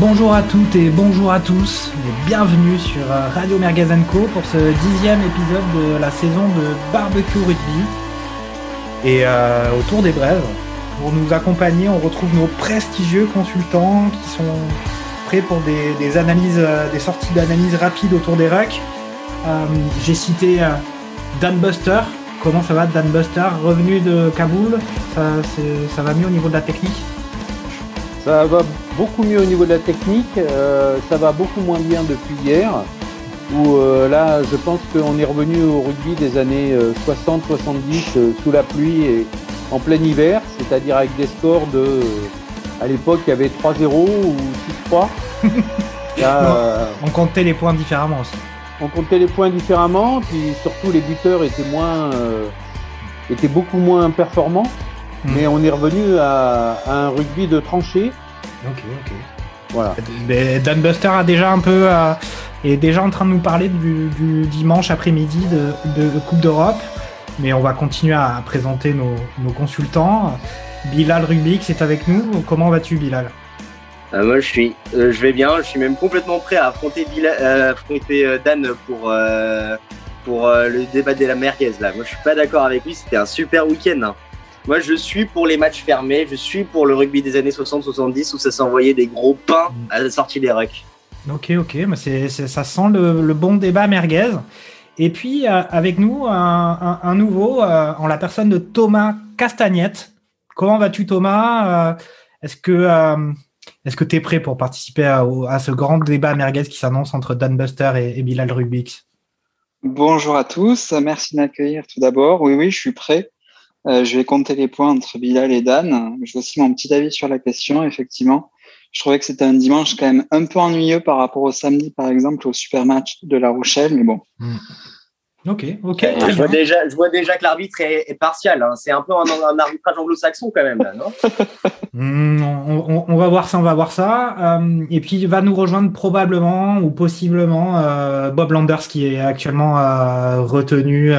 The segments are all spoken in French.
Bonjour à toutes et bonjour à tous et bienvenue sur euh, Radio Mergazenco pour ce dixième épisode de la saison de Barbecue Rugby. Et euh, autour des brèves, pour nous accompagner, on retrouve nos prestigieux consultants qui sont prêts pour des, analyses, euh, des sorties d'analyse rapides autour des rucks. J'ai cité Dan Buster. Comment ça va Dan Buster? Revenu de Kaboul, ça, ça va mieux au niveau de la technique? Ça va beaucoup mieux au niveau de la technique, euh, ça va beaucoup moins bien depuis hier, où euh, là je pense qu'on est revenu au rugby des années 60-70 euh, sous la pluie et en plein hiver, c'est-à-dire avec des scores de... à l'époque il y avait 3-0 ou 6-3. on comptait les points différemment aussi. On comptait les points différemment, puis surtout les buteurs étaient moins... étaient beaucoup moins performants. Hmm. Mais on est revenu à, un rugby de tranchée. Ok, ok. Voilà. Dan Buster a déjà un peu euh, est déjà en train de nous parler du, dimanche après-midi de, Coupe d'Europe, mais on va continuer à présenter nos, consultants. Bilal Rubik c'est avec nous. Comment vas-tu, Bilal? Euh, Moi, je suis, euh, je vais bien. Je suis même complètement prêt à affronter, affronter Dan pour pour le débat de la merguez là. Moi, je suis pas d'accord avec lui. C'était un super week-end. Hein. Moi, je suis pour les matchs fermés. Je suis pour le rugby des années 60-70 où ça s'envoyait des gros pains à la sortie des rucks. Ok, ok. Mais c'est, ça sent le, bon débat merguez. Et puis, euh, avec nous, un, nouveau, euh, en la personne de Thomas Castagnette. Comment vas-tu, Thomas euh, Est-ce que est-ce que tu es prêt pour participer à, ce grand débat merguez qui s'annonce entre Dan Buster et, et Bilal Rubix? Bonjour à tous. Merci de m'accueillir tout d'abord. Oui, oui, je suis prêt. Euh, je vais compter les points entre Bilal et Dan. Je veux aussi mon petit avis sur la question, effectivement. Je trouvais que c'était un dimanche quand même un peu ennuyeux par rapport au samedi, par exemple, au super match de La Rochelle, mais bon. Hmm. Ok, ok. je, vois déjà, je vois déjà que l'arbitre est, partial. Hein. C'est un peu un, arbitrage anglo-saxon quand même, là, non hmm, on, va voir ça, on va voir ça. Euh, et puis, il va nous rejoindre probablement ou possiblement euh, Bob Landers, qui est actuellement retenu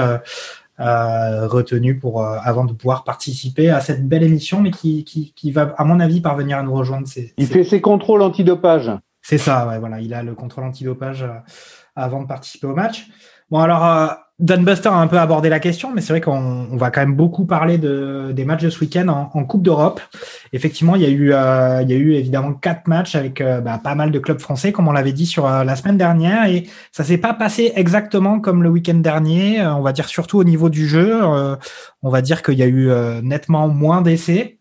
retenu pour euh, avant de pouvoir participer à cette belle émission, mais qui, qui, va, à mon avis, parvenir à nous rejoindre. il fait ses contrôles antidopage. C'est ça, ouais, voilà, il a le contrôle antidopage euh, avant de participer au match. Bon, alors, euh, Dan Buster a un peu abordé la question, mais c'est vrai qu'on va quand même beaucoup parler de, des matchs de ce week-end en, Coupe d'Europe. Effectivement, il y, a eu, euh, il y a eu évidemment quatre matchs avec euh, bah, pas mal de clubs français, comme on l'avait dit sur euh, la semaine dernière, et ça s'est pas passé exactement comme le week-end dernier. on va dire surtout au niveau du jeu, on va dire qu'il y a eu nettement moins d'essais.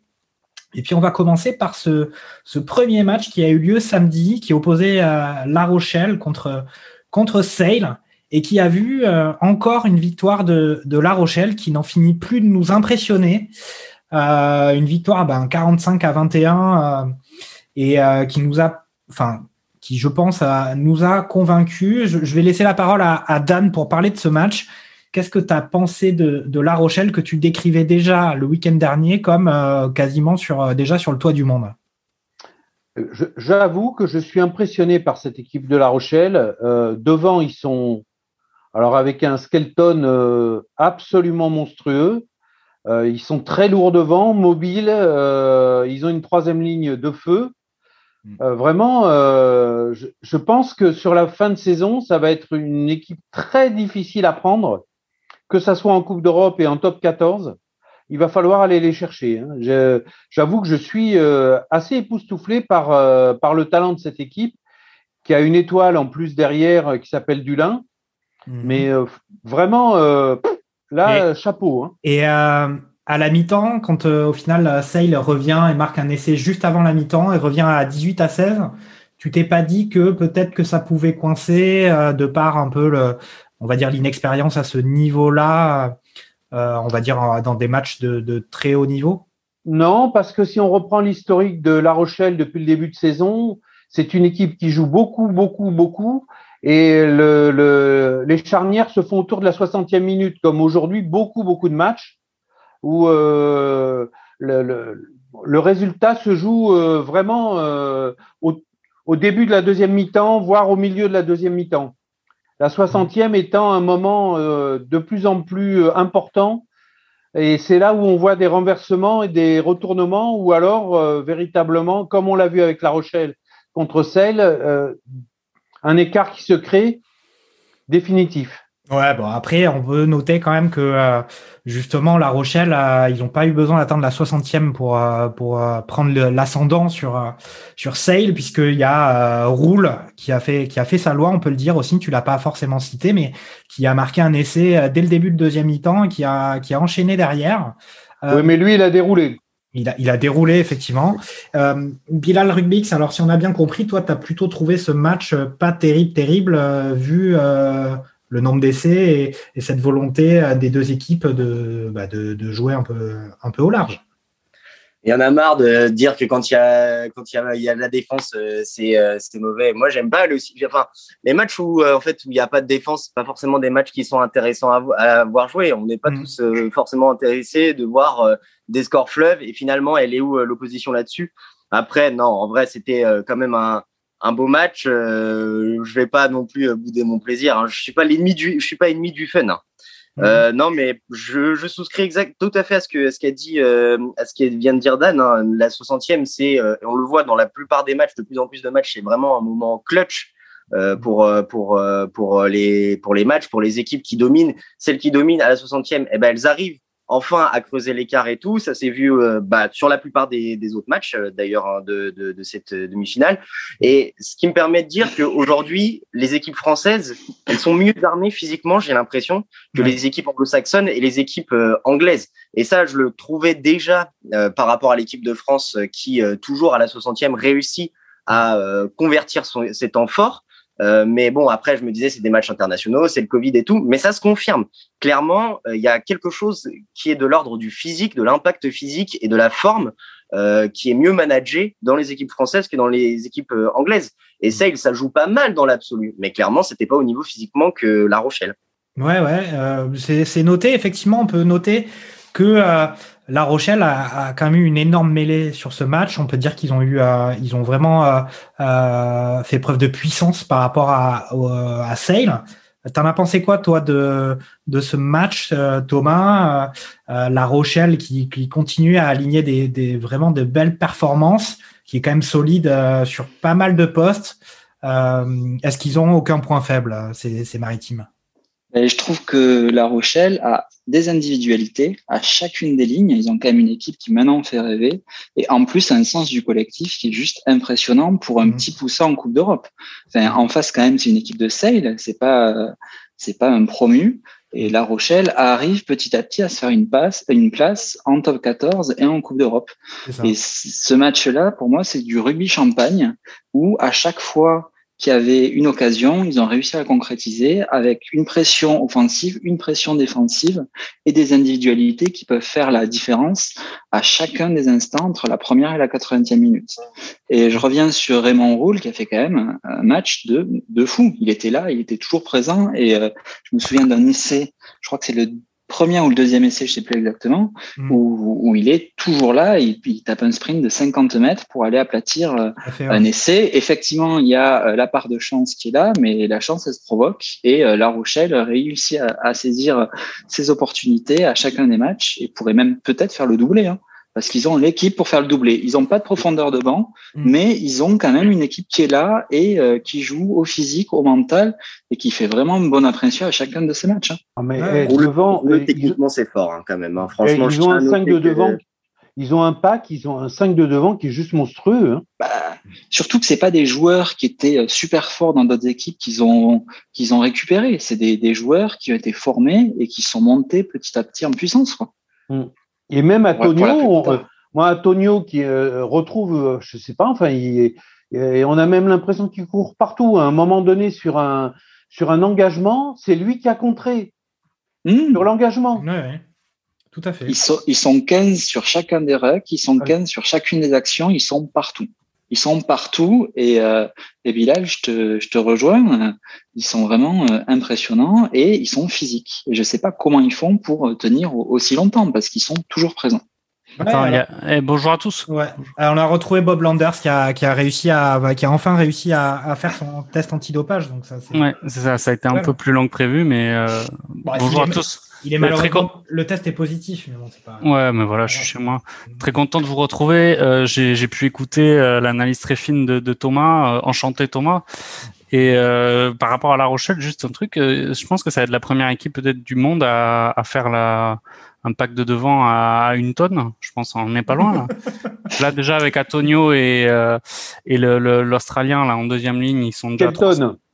Et puis on va commencer par ce, ce premier match qui a eu lieu samedi, qui opposait La Rochelle contre contre Sale et qui a vu euh, encore une victoire de, La Rochelle qui n'en finit plus de nous impressionner. Euh, une victoire ben, 45 à 21 euh, et euh, qui nous a, enfin, qui je pense nous a convaincus. Je, vais laisser la parole à, Dan pour parler de ce match. Qu'est-ce que tu as pensé de, de, La Rochelle que tu décrivais déjà le week-end dernier comme quasiment sur, déjà sur le toit du monde? J'avoue que je suis impressionné par cette équipe de La Rochelle. devant, ils sont alors avec un skeleton euh, absolument monstrueux, euh, ils sont très lourds devant, mobiles, euh, ils ont une troisième ligne de feu. Mm. vraiment, je, pense que sur la fin de saison, ça va être une équipe très difficile à prendre, que ça soit en Coupe d'Europe et en top 14. Il va falloir aller les chercher. Hein. J'avoue que je suis assez époustouflé par, par le talent de cette équipe, qui a une étoile en plus derrière qui s'appelle Dulin. Mhm. Mais euh, vraiment, euh, là, chapeau. Hein. Et euh, à la mi-temps, quand au final Sale revient et marque un essai juste avant la mi-temps et revient à 18 à 16, tu t'es pas dit que peut-être que ça pouvait coincer de par un peu le, on va dire l'inexpérience à ce niveau-là, on va dire dans des matchs de, de, très haut niveau? Non, parce que si on reprend l'historique de La Rochelle depuis le début de saison, c'est une équipe qui joue beaucoup, beaucoup, beaucoup et le, le, les charnières se font autour de la 60e minute, comme aujourd'hui, beaucoup, beaucoup de matchs où euh, le, le, le, résultat se joue euh, vraiment euh, au, au, début de la deuxième mi-temps, voire au milieu de la deuxième mi-temps. La 60e étant un moment euh, de plus en plus important. Et c'est là où on voit des renversements et des retournements, ou alors véritablement, comme on l'a vu avec La Rochelle, contre Sale, un écart qui se crée définitif. Ouais, bon, après, on peut noter quand même que euh, justement, La Rochelle, euh, ils n'ont pas eu besoin d'attendre la 60e pour, euh, pour prendre l'ascendant sur, sur Sale, puisqu'il y a Roule qui a, fait, qui a fait sa loi, on peut le dire aussi, tu l'as pas forcément cité, mais qui a marqué un essai dès le début de deuxième mi-temps et qui a, qui a enchaîné derrière. oui, mais lui, il a déroulé. Il a, il a déroulé, effectivement. Bilal Rugbix, alors si on a bien compris, toi, tu as plutôt trouvé ce match pas terrible, terrible, vu le nombre d'essais et, cette volonté euh, des deux équipes bah, de, de, jouer un peu, un peu au large. Il y en a marre de dire que quand il y a, quand il y a, il y a de la défense, euh, c'est, euh, c'est mauvais. Moi, j'aime pas le, enfin, les matchs où, en fait, où il n'y a pas de défense, pas forcément des matchs qui sont intéressants à, à voir jouer. On n'est pas mm. tous forcément intéressés de voir des scores fleuves et finalement, elle est où l'opposition là-dessus? Après, non, en vrai, c'était quand même un, un beau match, euh, je vais pas non plus euh, bouder mon plaisir. Hein. Je suis pas l'ennemi du, je suis pas ennemi du fun. Hein. Euh, non, mais je, je souscris exact, tout à fait à ce que ce qu'a dit, euh, à ce qu'il vient de dire Dan. Hein. La 60e, c'est, euh, on le voit dans la plupart des matchs, de plus en plus de matchs, c'est vraiment un moment clutch. Euh, pour pour pour les pour les matchs pour les équipes qui dominent celles qui dominent à la 60e eh ben elles arrivent enfin à creuser l'écart et tout. Ça s'est vu euh, bah, sur la plupart des, des autres matchs euh, d'ailleurs hein, de, de, de, cette euh, demi-finale. Et ce qui me permet de dire qu'aujourd'hui, les équipes françaises, elles sont mieux armées physiquement, j'ai l'impression, que les équipes anglo-saxonnes et les équipes anglaises. Et ça, je le trouvais déjà par rapport à l'équipe de France qui, toujours à la 60e, réussit à convertir son, ses temps forts. Euh, mais bon, après, je me disais, c'est des matchs internationaux, c'est le Covid et tout. Mais ça se confirme. Clairement, euh, il y a quelque chose qui est de l'ordre du physique, de l'impact physique et de la forme euh, qui est mieux managé dans les équipes françaises que dans les équipes anglaises. Et ça, ça joue pas mal dans l'absolu. Mais clairement, c'était pas au niveau physiquement que La Rochelle. Ouais, ouais. c'est noté. Effectivement, on peut noter que la Rochelle a, quand même eu une énorme mêlée sur ce match. On peut dire qu'ils ont eu, euh, ils ont vraiment euh, euh, fait preuve de puissance par rapport à, à Sale. T'en as pensé quoi, toi, de, ce match, Thomas La Rochelle qui, continue à aligner des, des, vraiment de belles performances, qui est quand même solide sur pas mal de postes. Est-ce qu'ils ont aucun point faible, ces, ces maritimes? Je trouve que La Rochelle a des individualités à chacune des lignes. Ils ont quand même une équipe qui maintenant fait rêver. Et en plus, un sens du collectif qui est juste impressionnant pour un mmh. petit poussin en Coupe d'Europe. Enfin, en face, quand même, c'est une équipe de sale. C'est pas, c'est pas un promu. Et La Rochelle arrive petit à petit à se faire une, passe, une place en top 14 et en Coupe d'Europe. Et ce match-là, pour moi, c'est du rugby champagne où à chaque fois qui avaient une occasion, ils ont réussi à concrétiser avec une pression offensive, une pression défensive et des individualités qui peuvent faire la différence à chacun des instants entre la première et la 80e minute. Et je reviens sur Raymond Roule qui a fait quand même un match de, de fou. Il était là, il était toujours présent et euh, je me souviens d'un essai, je crois que c'est le premier ou le deuxième essai, je sais plus exactement, mm. où, où, il est toujours là, il, il, tape un sprint de 50 mètres pour aller aplatir euh, un essai. Effectivement, il y a euh, la part de chance qui est là, mais la chance, elle se provoque et euh, La Rochelle réussit à, à, saisir ses opportunités à chacun des matchs et pourrait même peut-être faire le doublé. Hein parce qu'ils ont l'équipe pour faire le doublé. Ils n'ont pas de profondeur de banc, mm. mais ils ont quand même une équipe qui est là et euh, qui joue au physique, au mental et qui fait vraiment une bonne impression à chacun de ces matchs. Hein. Ah, mais eh, devant, le, techniquement, c'est fort hein, quand même. Hein. Franchement, ils ont un 5 de devant. Ils ont un pack, ils ont un 5 de devant qui est juste monstrueux. Hein. Bah, surtout que c'est pas des joueurs qui étaient euh, super forts dans d'autres équipes qu'ils ont qu'ils ont récupérés. C'est des, des, joueurs qui ont été formés et qui sont montés petit à petit en puissance. Quoi. Mm. Et même Antonio, moi Antonio qui euh, retrouve, euh, je sais pas, enfin, il, et on a même l'impression qu'il court partout. À un moment donné, sur un sur un engagement, c'est lui qui a contré hmm. sur l'engagement. Oui, Tout à fait. Ils sont, ils sont 15 sur chacun des règles, ils sont 15 sur chacune des actions, ils sont partout. Ils sont partout et, euh, et Bilal, je te, je te rejoins. Ils sont vraiment euh, impressionnants et ils sont physiques. Et je sais pas comment ils font pour tenir aussi longtemps parce qu'ils sont toujours présents. Eh, bonjour à tous. Ouais. on a retrouvé Bob Landers qui a, qui a réussi à, qui a enfin réussi à, à faire son test antidopage. Donc ça, ouais, c'est ça. Ça a été un peu plus long que prévu, mais euh, bonjour à tous. Il est malheureusement. Le test est positif, mais bon, c'est pas. Ouais, mais voilà, je suis chez moi. Très content de vous retrouver. Euh, j'ai pu écouter euh, l'analyse très fine de, de Thomas. Euh, enchanté Thomas. Et euh, par rapport à La Rochelle, juste un truc, euh, je pense que ça va être la première équipe peut-être du monde à, à faire la, un pack de devant à, une tonne. Je pense on n'est pas loin là. là déjà avec Antonio et, euh, et l'Australien là en deuxième ligne, ils sont déjà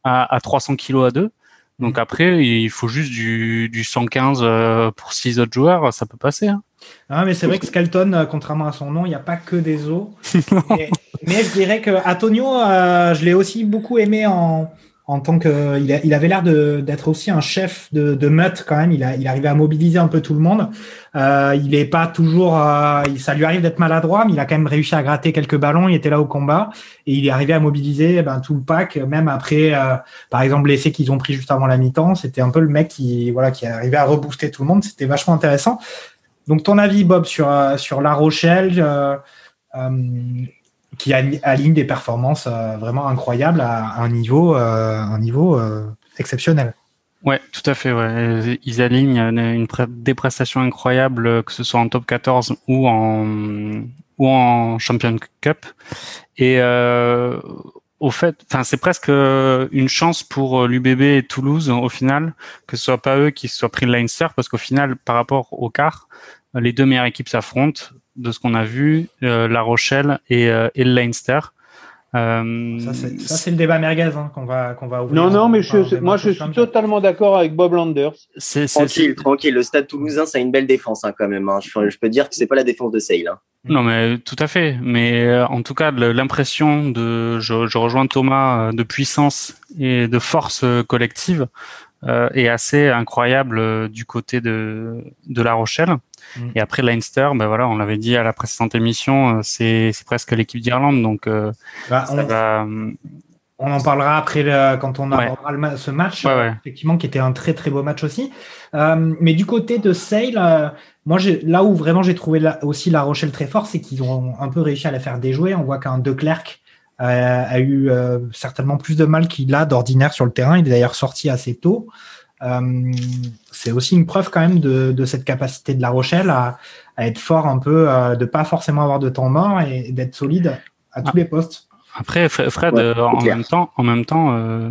à, à 300 kilos à deux. Donc après, il faut juste du, du 115 euh, pour six autres joueurs, ça peut passer. Hein. Ah, mais c'est vrai que Skelton, euh, contrairement à son nom, il n'y a pas que des os. mais, mais, je dirais que Antonio, euh, je l'ai aussi beaucoup aimé en, en tant que il, il avait l'air d'être aussi un chef de, de meute quand même. Il, a, il arrivait à mobiliser un peu tout le monde. Euh, il est pas toujours, euh, ça lui arrive d'être maladroit, mais il a quand même réussi à gratter quelques ballons. Il était là au combat et il est arrivé à mobiliser ben, tout le pack, même après, euh, par exemple l'essai qu'ils ont pris juste avant la mi-temps. C'était un peu le mec qui voilà qui arrivé à rebooster tout le monde. C'était vachement intéressant. Donc ton avis, Bob, sur euh, sur La Rochelle. Euh, qui aligne des performances euh, vraiment incroyables à, un niveau, euh, un niveau euh, exceptionnel. Ouais, tout à fait. Ils alignent une, des prestations incroyables, que ce soit en top 14 ou en ou Champion Cup. Et au fait, enfin c'est presque une chance pour l'UBB et Toulouse au final que ce soit pas eux qui soient pris le Leinster parce qu'au final, par rapport au quart, les deux meilleures équipes s'affrontent de ce qu'on a vu, euh, La Rochelle et, euh, et le Leinster. Euh, ça, c'est le débat merguez hein, qu'on va, qu'on va ouvrir. Non, non, mais je, moi, je suis totalement d'accord avec Bob Landers. C'est, tranquille, tranquille. Le stade toulousain, c'est une belle défense hein, quand même. Hein. Je, peux dire que c'est pas la défense de Sale. Hein. Non, mais tout à fait. Mais en tout cas, l'impression de, je, je, rejoins Thomas, de puissance et de force collective euh, est assez incroyable du côté de, de La Rochelle. Mm. Et après Leinster, ben voilà, on l'avait dit à la précédente émission, euh, c'est presque l'équipe d'Irlande, donc euh, bah, on, euh, on, en parlera après quand on abordera ce match, effectivement, qui était un très très beau match aussi. mais du côté de Sale, moi, là où vraiment j'ai trouvé aussi La Rochelle très fort, c'est qu'ils ont un peu réussi à la faire déjouer. On voit qu'un De Klerk a eu certainement plus de mal qu'il a d'ordinaire sur le terrain. Il est d'ailleurs sorti assez tôt. Euh, c'est aussi une preuve quand même de, de, cette capacité de La Rochelle à, à être fort un peu, euh, de pas forcément avoir de temps mort et d'être solide à tous ah. les postes. Après, Fred, euh, en, même temps, en même temps, euh,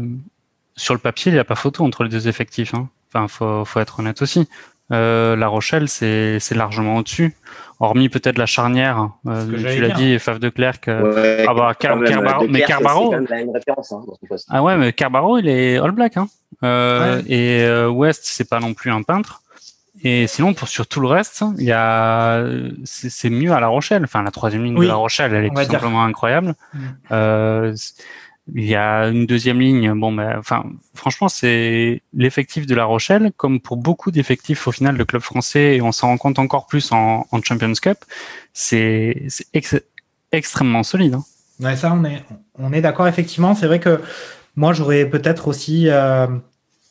sur le papier, il n'y a pas photo entre les deux effectifs. Hein. Enfin, faut, faut être honnête aussi. Euh, la Rochelle, c'est largement au-dessus. Hormis peut-être la charnière, euh, tu l'as dit, Faf de Clerc. Euh, ah bah, Car Carbaro, mais Carbaro. Hein, ah ouais, mais Carbaro, il est All Black. Hein. Euh, Et euh, West, c'est pas non plus un peintre. Et sinon, pour sur tout le reste, il y a, c'est mieux à La Rochelle. Enfin, la troisième ligne de La Rochelle, elle est tout simplement incroyable. Mm. Euh, il y a une deuxième ligne. Bon, ben, enfin, franchement, c'est l'effectif de La Rochelle, comme pour beaucoup d'effectifs au final de club français, et on s'en rend compte encore plus en, Champions Cup. C'est extrêmement solide. Hein. Ouais, ça, on est, on est d'accord. Effectivement, c'est vrai que moi, j'aurais peut-être aussi euh,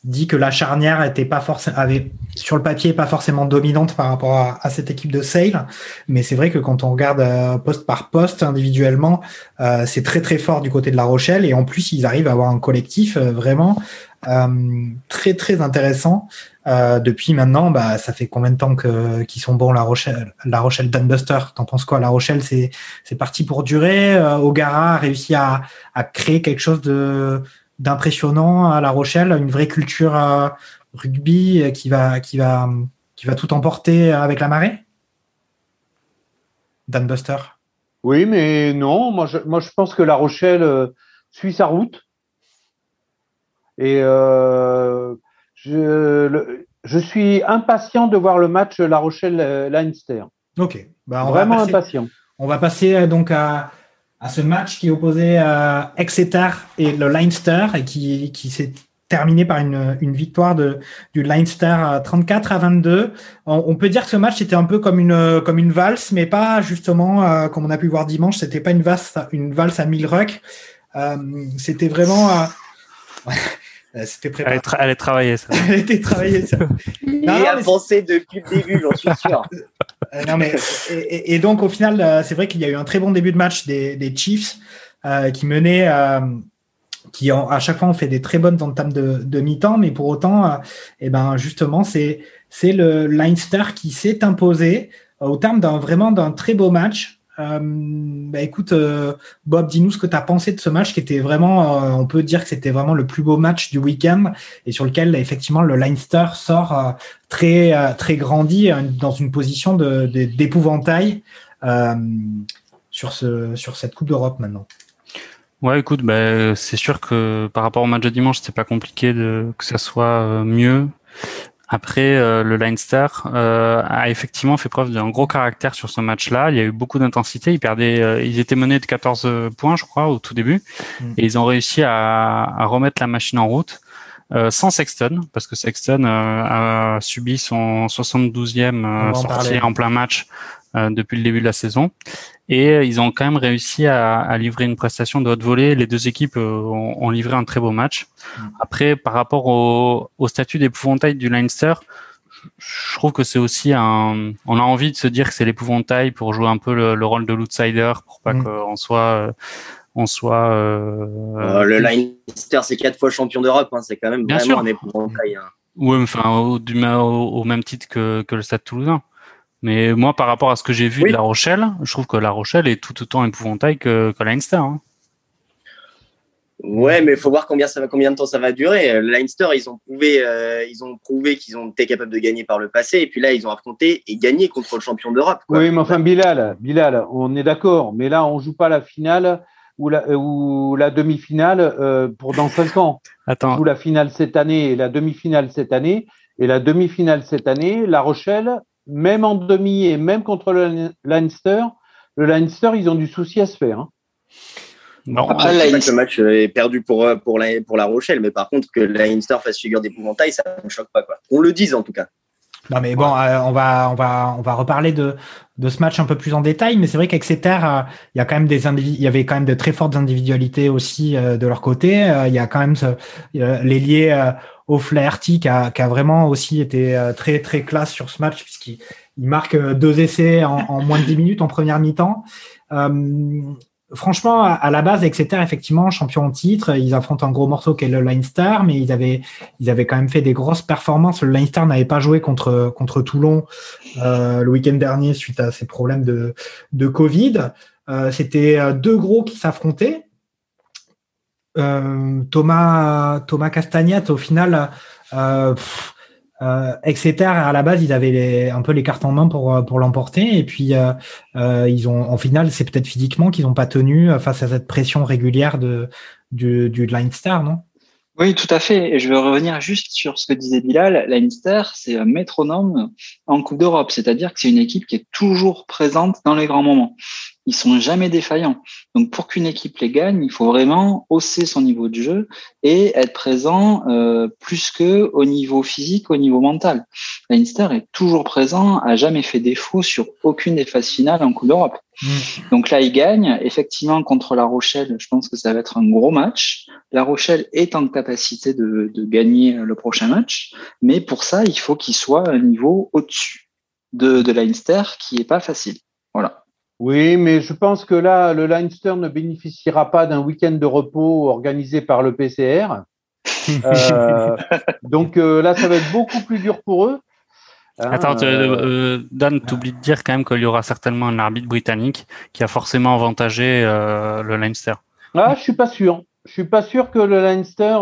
dit que la charnière était pas forcément avait sur le papier pas forcément dominante par rapport à, cette équipe de Sale, mais c'est vrai que quand on regarde euh, poste par poste individuellement, euh, c'est très très fort du côté de La Rochelle et en plus ils arrivent à avoir un collectif euh, vraiment très très intéressant. depuis maintenant, bah, ça fait combien de temps que qu'ils sont bons La Rochelle, La Rochelle Dunbuster? T'en penses quoi? La Rochelle, c'est c'est parti pour durer? Ogara a réussi à à créer quelque chose de d'impressionnant à La Rochelle, une vraie culture euh, rugby euh, qui va, qui, va, qui va tout emporter avec la marée? Dan Buster Oui, mais non, moi je, moi je pense que La Rochelle euh, suit sa route. Et je, je, suis impatient de voir le match La Rochelle-Leinster. Ok, bah, vraiment impatient. On va passer donc à, à ce match qui opposait euh, Exeter et le Leinster et qui, qui s'est terminé par une, une victoire de, du Leinster 34 à 22. On, peut dire que ce match était un peu comme une, comme une valse, mais pas justement, euh, comme on a pu voir dimanche, c'était pas une valse, une valse à mille rucks. Euh, c'était vraiment... C'était préparé. Elle est, travaillée, ça. elle était travaillée, ça. Il a pensé depuis le début, j'en suis sûr. non, mais, et, donc, au final, c'est vrai qu'il y a eu un très bon début de match des, des Chiefs qui menaient qui à chaque fois ont fait des très bonnes entames de, de mi-temps, mais pour autant, euh, eh ben justement, c'est c'est le Leinster qui s'est imposé euh, au terme d'un vraiment d'un très beau match. Euh, bah écoute, Bob, dis-nous ce que tu as pensé de ce match qui était vraiment, on peut dire que c'était vraiment le plus beau match du week-end et sur lequel effectivement le Leinster sort très très grandi dans une position d'épouvantail sur ce sur cette Coupe d'Europe maintenant. Ouais, écoute, bah, c'est sûr que par rapport au match de dimanche, c'était pas compliqué que ça soit euh, mieux. Après, euh, le Leinster euh, a effectivement fait preuve d'un gros caractère sur ce match-là. Il y a eu beaucoup d'intensité. Ils perdaient, ils étaient menés de 14 points, je crois, au tout début, mm. et ils ont réussi à, à, remettre la machine en route. sans Sexton, parce que Sexton a subi son 72e sortie en plein match depuis le début de la saison et euh, ils ont quand même réussi à, à livrer une prestation de haute volée. Les deux équipes euh, ont, ont, livré un très beau match. Mm. Après, par rapport au, au statut d'épouvantail du Leinster, je trouve que c'est aussi un. On a envie de se dire que c'est l'épouvantail pour jouer un peu le, le rôle de l'outsider, pour pas mm. qu'on soit. Euh, on soit. Euh, oh, le Leinster, c'est quatre fois champion d'Europe. Hein, c'est quand même Bien vraiment sûr. un épouvantail. Hein. Oui, enfin, au, du, au, au, même titre que, que le Stade Toulousain. Mais moi, par rapport à ce que j'ai vu de La Rochelle, je trouve que La Rochelle est tout autant épouvantail que, que Leinster. Hein. Ouais, mais il faut voir combien, ça va, combien de temps ça va durer. Leinster, ils ont prouvé, euh, ils ont prouvé qu'ils ont été capables de gagner par le passé, et puis là, ils ont affronté et gagné contre le champion d'Europe. Oui, mais enfin, Bilal, Bilal, on est d'accord, mais là, on joue pas la finale ou la, ou la demi-finale euh, pour dans cinq ans. Attends. On joue la finale cette année et la demi-finale cette année, et la demi-finale cette année, La Rochelle, même en demi et même contre le Leinster, le Leinster, ils ont du souci à se faire. Hein. Non, Après, le match est perdu pour, euh, pour, la, pour la Rochelle, mais par contre, que le Leinster fasse figure d'épouvantail, ça ne me choque pas. Quoi. On le dise en tout cas. Non, mais bon, euh, on, va, on, va, on va reparler de, de ce match un peu plus en détail, mais c'est vrai qu'Exeter, euh, il y a quand même des il y avait quand même de très fortes individualités aussi de leur côté. il y a quand même ce, l'ailier au Flaherty qui a, qui a, vraiment aussi été euh, très très classe sur ce match puisqu'il il marque euh, deux essais en, en, moins de 10 minutes en première mi-temps. Euh, franchement, à, la base, Exeter, effectivement, champion en titre, ils affrontent un gros morceau qui est le Leinster, mais ils avaient, ils avaient quand même fait des grosses performances. Le Leinster n'avait pas joué contre, contre Toulon euh, le week-end dernier suite à ses problèmes de, de Covid. Euh, C'était deux gros qui s'affrontaient. Euh, Thomas Thomas Castagnat au final euh, euh, etc à la base ils avaient un peu les cartes en main pour l'emporter et puis ils ont en final c'est peut-être physiquement qu'ils n'ont pas tenu face à cette pression régulière de du, du Leinster non? Oui, tout à fait. Et je veux revenir juste sur ce que disait Bilal. Leinster, c'est un métronome en Coupe d'Europe, c'est-à-dire que c'est une équipe qui est toujours présente dans les grands moments ils sont jamais défaillants. Donc pour qu'une équipe les gagne, il faut vraiment hausser son niveau de jeu et être présent euh, plus que au niveau physique, au niveau mental. Leinster est toujours présent, a jamais fait défaut sur aucune des phases finales en Coupe d'Europe. Mm. Donc là, il gagne. Effectivement, contre La Rochelle, je pense que ça va être un gros match. La Rochelle est en capacité de, de gagner le prochain match, mais pour ça, il faut qu'il soit un niveau au-dessus de, de Leinster, qui est pas facile. Voilà. Oui, mais je pense que là, le Leinster ne bénéficiera pas d'un week-end de repos organisé par le PCR. Euh, donc euh, là, ça va être beaucoup plus dur pour eux. Hein, Attends, euh, Dan, t'oublies de dire quand même qu'il y aura certainement un arbitre britannique qui a forcément avantagé le Leinster. Ah, je suis pas sûr. Je suis pas sûr que le Leinster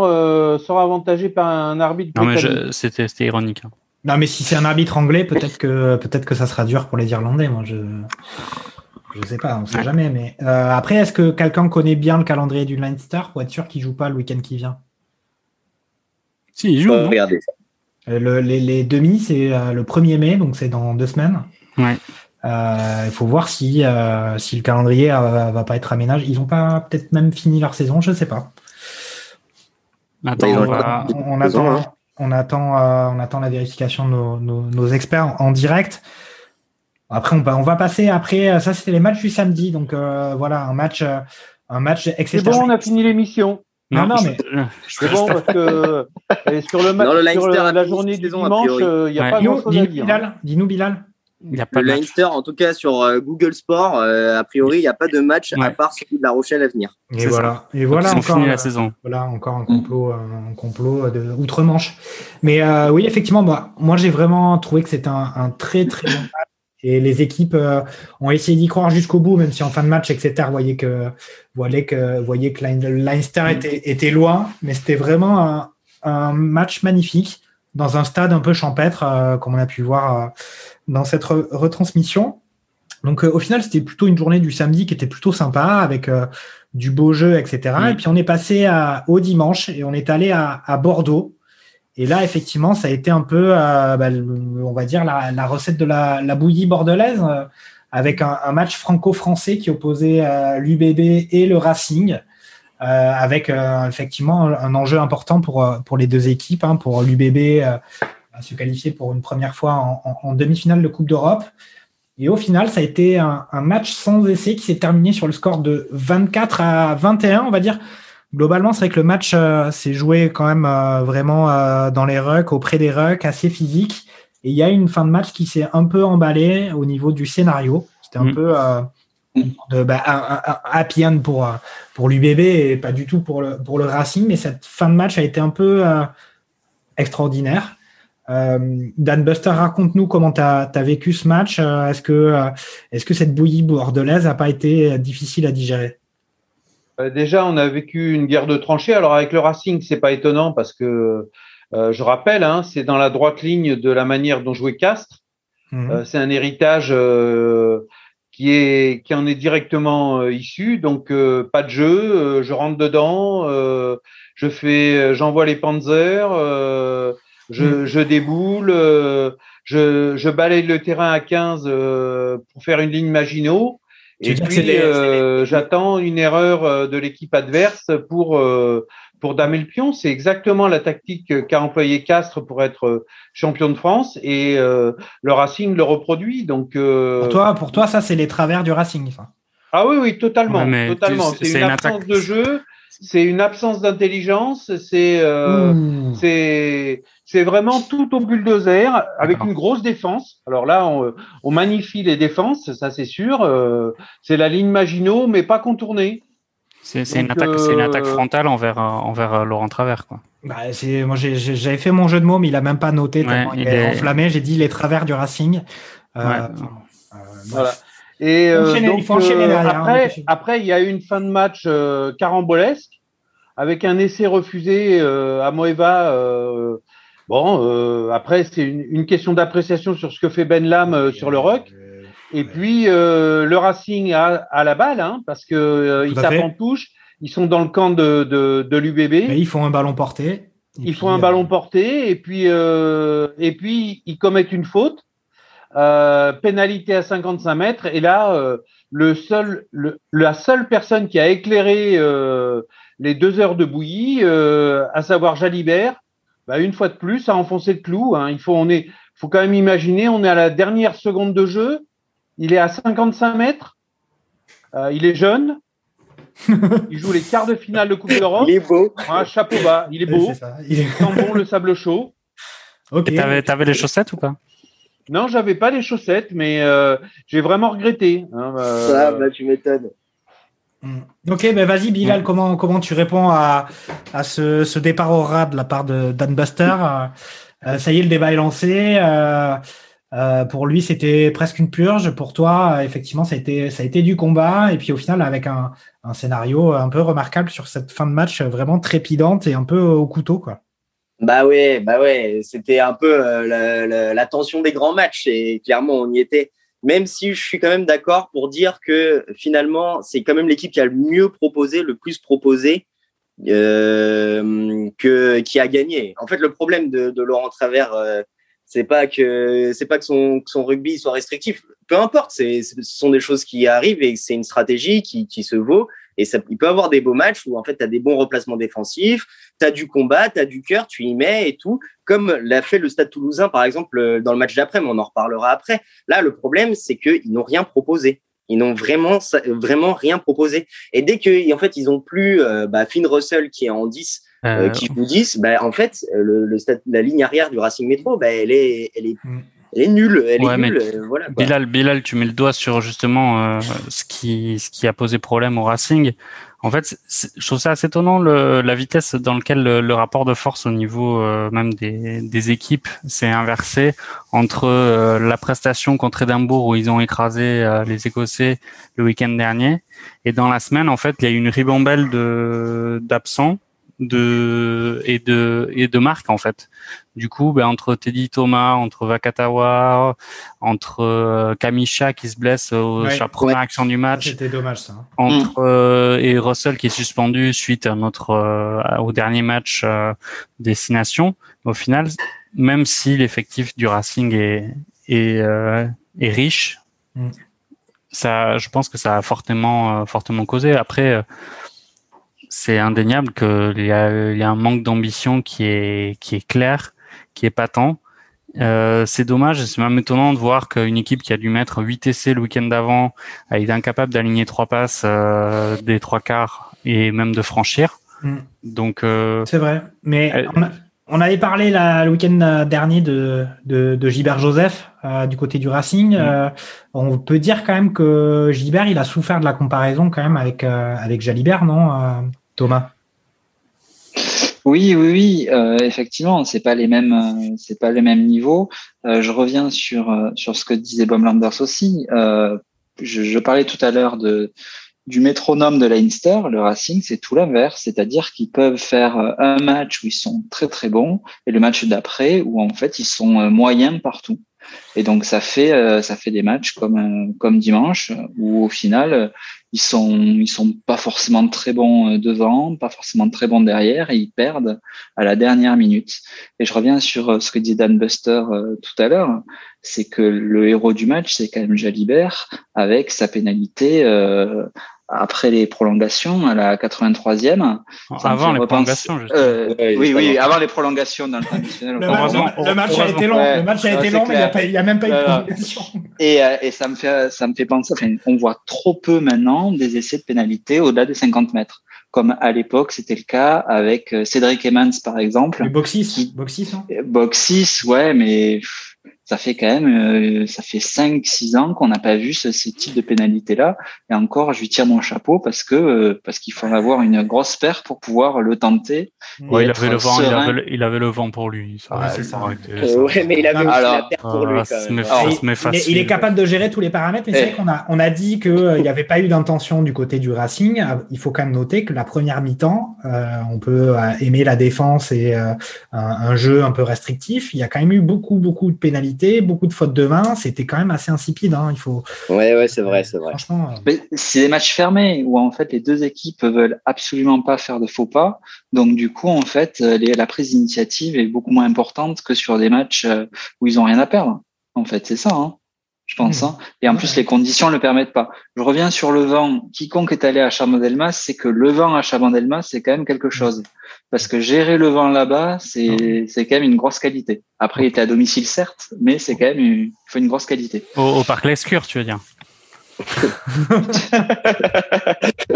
sera avantagé par un arbitre britannique. Non, mais c'était ironique. Hein. Non, mais si c'est un arbitre anglais, peut-être que peut-être que ça sera dur pour les Irlandais. Moi, je je sais pas, on sait jamais. Mais euh, après, est-ce que quelqu'un connaît bien le calendrier du Leinster pour être sûr qu'il joue pas le week-end qui vient? Si, il joue. regardez ça. Euh, les, demi, c'est euh, le 1er mai, donc c'est dans deux semaines. Ouais. Il faut voir si, si le calendrier va pas être aménagé. Ils ont pas peut-être même fini leur saison, je sais pas. Attends, on, attend, hein. on, attend, on attend la vérification de nos, experts en direct. Après, on va, on va passer après. Euh, ça, c'était les matchs du samedi. Donc euh, voilà, un match, euh, un match C'est bon, on a fini l'émission. Non, non, mais c'est bon parce que sur le match, sur la journée du dimanche, il n'y a pas grand-chose à dire. Dis-nous, Bilal. Il y a pas le Leinster, en tout cas sur euh, Google Sport, euh, a priori, il n'y a pas de match à part celui de La Rochelle à venir. Et voilà, et voilà encore, la saison. voilà encore un complot, un complot de outre-Manche. Mais euh, oui, effectivement, moi, moi j'ai vraiment trouvé que c'était un, un, très très bon match. Et les équipes ont essayé d'y croire jusqu'au bout, même si en fin de match, etc., voyez que, voyez que, voyez que Leinster était, était loin, mais c'était vraiment un, un, match magnifique dans un stade un peu champêtre, comme on a pu voir dans cette retransmission. Donc euh, au final, c'était plutôt une journée du samedi qui était plutôt sympa avec euh, du beau jeu, etc. Et puis on est passé à, au dimanche et on est allé à, à, Bordeaux. Et là, effectivement, ça a été un peu, euh, bah, on va dire, la, la recette de la, la bouillie bordelaise avec un, un match franco-français qui opposait l'UBB et le Racing. avec effectivement un enjeu important pour, pour les deux équipes, hein, pour l'UBB se qualifier pour une première fois en, demi-finale de Coupe d'Europe. Et au final, ça a été un, match sans essai qui s'est terminé sur le score de 24 à 21, on va dire. Globalement, c'est vrai que le match euh, s'est joué quand même euh, vraiment euh, dans les rucks, auprès des rucks, assez physique. Et il y a une fin de match qui s'est un peu emballée au niveau du scénario. C'était un mm. peu de, bah, un, happy end pour, pour l'UBB et pas du tout pour le, pour le Racing. Mais cette fin de match a été un peu extraordinaire. Dan Buster, raconte-nous comment tu as, vécu ce match. Est-ce que, euh, est que cette bouillie bordelaise n'a pas été difficile à digérer? Déjà, on a vécu une guerre de tranchées. Alors avec le Racing, c'est pas étonnant parce que je rappelle, hein, c'est dans la droite ligne de la manière dont jouait Castres. Mhm. c'est un héritage qui est qui en est directement issu. Donc pas de jeu, je rentre dedans, je fais, j'envoie les Panzers je, mm. je déboule, euh, je, je balaye le terrain à 15 euh, pour faire une ligne Maginot. Et puis, euh, j'attends une erreur de l'équipe adverse pour, pour damer le pion. C'est exactement la tactique qu'a employé Castres pour être champion de France et le Racing le reproduit. Donc, pour, toi, pour toi, ça, c'est les travers du Racing. Ah oui, oui, totalement. totalement. C'est une, absence de jeu c'est une absence d'intelligence, c'est euh, c'est vraiment tout au bulldozer avec une grosse défense. Alors là, on, on magnifie les défenses, ça c'est sûr. Euh, c'est la ligne Maginot, mais pas contournée. C'est une, attaque, une attaque euh, frontale envers, envers Laurent Travers. Quoi. Bah, moi, j'avais fait mon jeu de mots, mais il a même pas noté. il, est, enflammé. J'ai dit les travers du Racing. voilà. Et donc, après, après, il y a eu une fin de match carambolesque avec un essai refusé à Moeva Bon, euh, après, c'est une, question d'appréciation sur ce que fait Ben Lam euh, sur le rock. Et puis, euh, le Racing a, la balle, hein, parce que ils tapent en touche. Ils sont dans le camp de, de, de l'UBB. ils font un ballon porté. Ils font un ballon porté et puis, et puis ils commettent une faute. Pénalité à 55 mètres. Et là, le seul, la seule personne qui a éclairé les deux heures de bouillie, à savoir Jalibert, bah, une fois de plus, à enfoncer le clou. Hein. Il faut, on est, faut quand même imaginer, on est à la dernière seconde de jeu. Il est à 55 mètres. Euh, il est jeune. il joue les quarts de finale de Coupe d'Europe. Il est beau. chapeau bas. Il est beau. Il est sent bon le sable chaud. Okay. T'avais, avais les chaussettes ou pas? Non, j'avais pas les chaussettes, mais euh, j'ai vraiment regretté. Hein, euh, Ça, bah, tu m'étonnes. Mm. Ok, ben vas-y Bilal, mm. comment, comment tu réponds à, à ce, ce, départ au rat de la part de Dan Buster? Euh, euh, Ça y est, le débat est lancé. Euh, euh, pour lui, c'était presque une purge. Pour toi, effectivement, ça a, été, ça a été du combat. Et puis au final, avec un, un scénario un peu remarquable sur cette fin de match vraiment trépidante et un peu au couteau. quoi. Bah ouais, bah ouais, c'était un peu la, la, tension des grands matchs et clairement on y était même si je suis quand même d'accord pour dire que finalement, c'est quand même l'équipe qui a le mieux proposé, le plus proposé, euh, que qui a gagné. En fait, le problème de, Laurent Travers, euh, c'est pas que c'est pas que son, son rugby soit restrictif. Peu importe, c'est, ce sont des choses qui arrivent et c'est une stratégie qui, qui se vaut. Et ça, il peut avoir des beaux matchs où en fait tu as des bons replacements défensifs, tu as du combat, tu as du cœur, tu y mets et tout, comme l'a fait le Stade toulousain par exemple euh, dans le match d'après, mais on en reparlera après. Là, le problème, c'est qu'ils n'ont rien proposé. Ils n'ont vraiment, vraiment rien proposé. Et dès que, en fait, ils ont plus bah, Finn Russell qui est en 10, qui vous 10, bah, en fait, le, la ligne arrière du Racing Métro, bah, elle est, elle est, mm. Elle est nulle. Elle est nulle. Voilà, Bilal, Bilal, tu mets le doigt sur justement ce qui, ce qui a posé problème au Racing. En fait, je trouve ça assez étonnant le, la vitesse dans laquelle le, rapport de force au niveau euh, même des, des équipes s'est inversé entre euh, la prestation contre Edimbourg où ils ont écrasé euh, les Écossais le week-end dernier et dans la semaine en fait il y a eu une ribambelle de d'absents de et de et de marques en fait. Du coup, ben, entre Teddy Thomas, entre Vakatawa, entre euh, Kamisha qui se blesse au ouais, première action du match, c'était dommage ça. Hein. Entre euh, et Russell qui est suspendu suite à notre euh, au dernier match destination. Au final, même si l'effectif du Racing est est, est riche, mm. ça, je pense que ça a fortement fortement causé. Après c'est indéniable qu'il y a, il y a un manque d'ambition qui est, qui est clair, qui est patent. Euh, c'est dommage, c'est même étonnant de voir qu'une équipe qui a dû mettre 8 essais le week-end d'avant a été incapable d'aligner trois passes euh, des trois quarts et même de franchir. Mm. Donc euh, c'est vrai, mais on, avait parlé la, le week-end dernier de, de, de Gilbert Joseph du côté du Racing. Mm. on peut dire quand même que Gilbert il a souffert de la comparaison quand même avec avec Jalibert, non Thomas? Oui, oui, oui, euh, effectivement, c'est pas les mêmes, euh, c'est pas les mêmes niveaux. Euh, je reviens sur sur ce que disait Landers aussi. Je, parlais tout à l'heure de du métronome de Leinster, le Racing, c'est tout l'inverse, c'est-à-dire qu'ils peuvent faire un match où ils sont très très bons et le match d'après où en fait ils sont moyens partout. Et donc ça fait ça fait des matchs comme comme dimanche où au final ils sont ils sont pas forcément très bons euh, devant, pas forcément très bons derrière et ils perdent à la dernière minute. Et je reviens sur euh, ce que dit Dan Buster euh, tout à l'heure, c'est que le héros du match c'est quand même Jalibert avec sa pénalité après les prolongations à la 83e. Avant les prolongations, euh, Oui, oui, avant les prolongations dans le traditionnel. le, le, match a été long, le match a été long, mais il n'y a, même pas eu de prolongation. Et, euh, et, ça me fait, ça me fait penser, enfin, on voit trop peu maintenant des essais de pénalité au-delà des 50 mètres. Comme à l'époque, c'était le cas avec euh, Cédric Emmans, par exemple. Le Boxis, Boxis, hein Boxis, ouais, mais ça fait quand même, euh, ça fait 5 six ans qu'on n'a pas vu ce, ce type de pénalité-là. Et encore, je lui tire mon chapeau parce que euh, parce qu'il faut avoir une grosse paire pour pouvoir le tenter. Ouais, il avait le vent, il avait, il avait, le vent pour lui. Ça, ouais, c'est ça. Euh, ouais, mais il avait aussi la paire pour lui. Quand même. Alors, il, est, il, est, capable de gérer tous les paramètres, mais c'est vrai qu'on a on a dit qu'il n'y avait pas eu d'intention du côté du Racing. Il faut quand même noter que la première mi-temps, euh, on peut aimer la défense et un, un jeu un peu restrictif. Il y a quand même eu beaucoup beaucoup de pénalités beaucoup de fautes de main. C'était quand même assez insipide. Hein, il faut. Ouais, ouais, c'est vrai, c'est vrai. Franchement. Euh, c'est des matchs fermés où en fait les deux équipes veulent absolument pas faire de faux pas. Donc du coup, en fait, euh, la prise d'initiative est beaucoup moins importante que sur des matchs euh, où ils ont rien à perdre. En fait, c'est ça. Hein je pense. Hmm. Hein. Et en plus, les conditions ne le permettent pas. Je reviens sur le vent. Quiconque est allé à Chabandelmas, c'est que le vent à Chabandelmas, c'est quand même quelque chose. Parce que gérer le vent là-bas, c'est c'est quand même une grosse qualité. Après, il était à domicile, certes, mais c'est quand même une, faut une grosse qualité. Au, parc Lescure, tu veux dire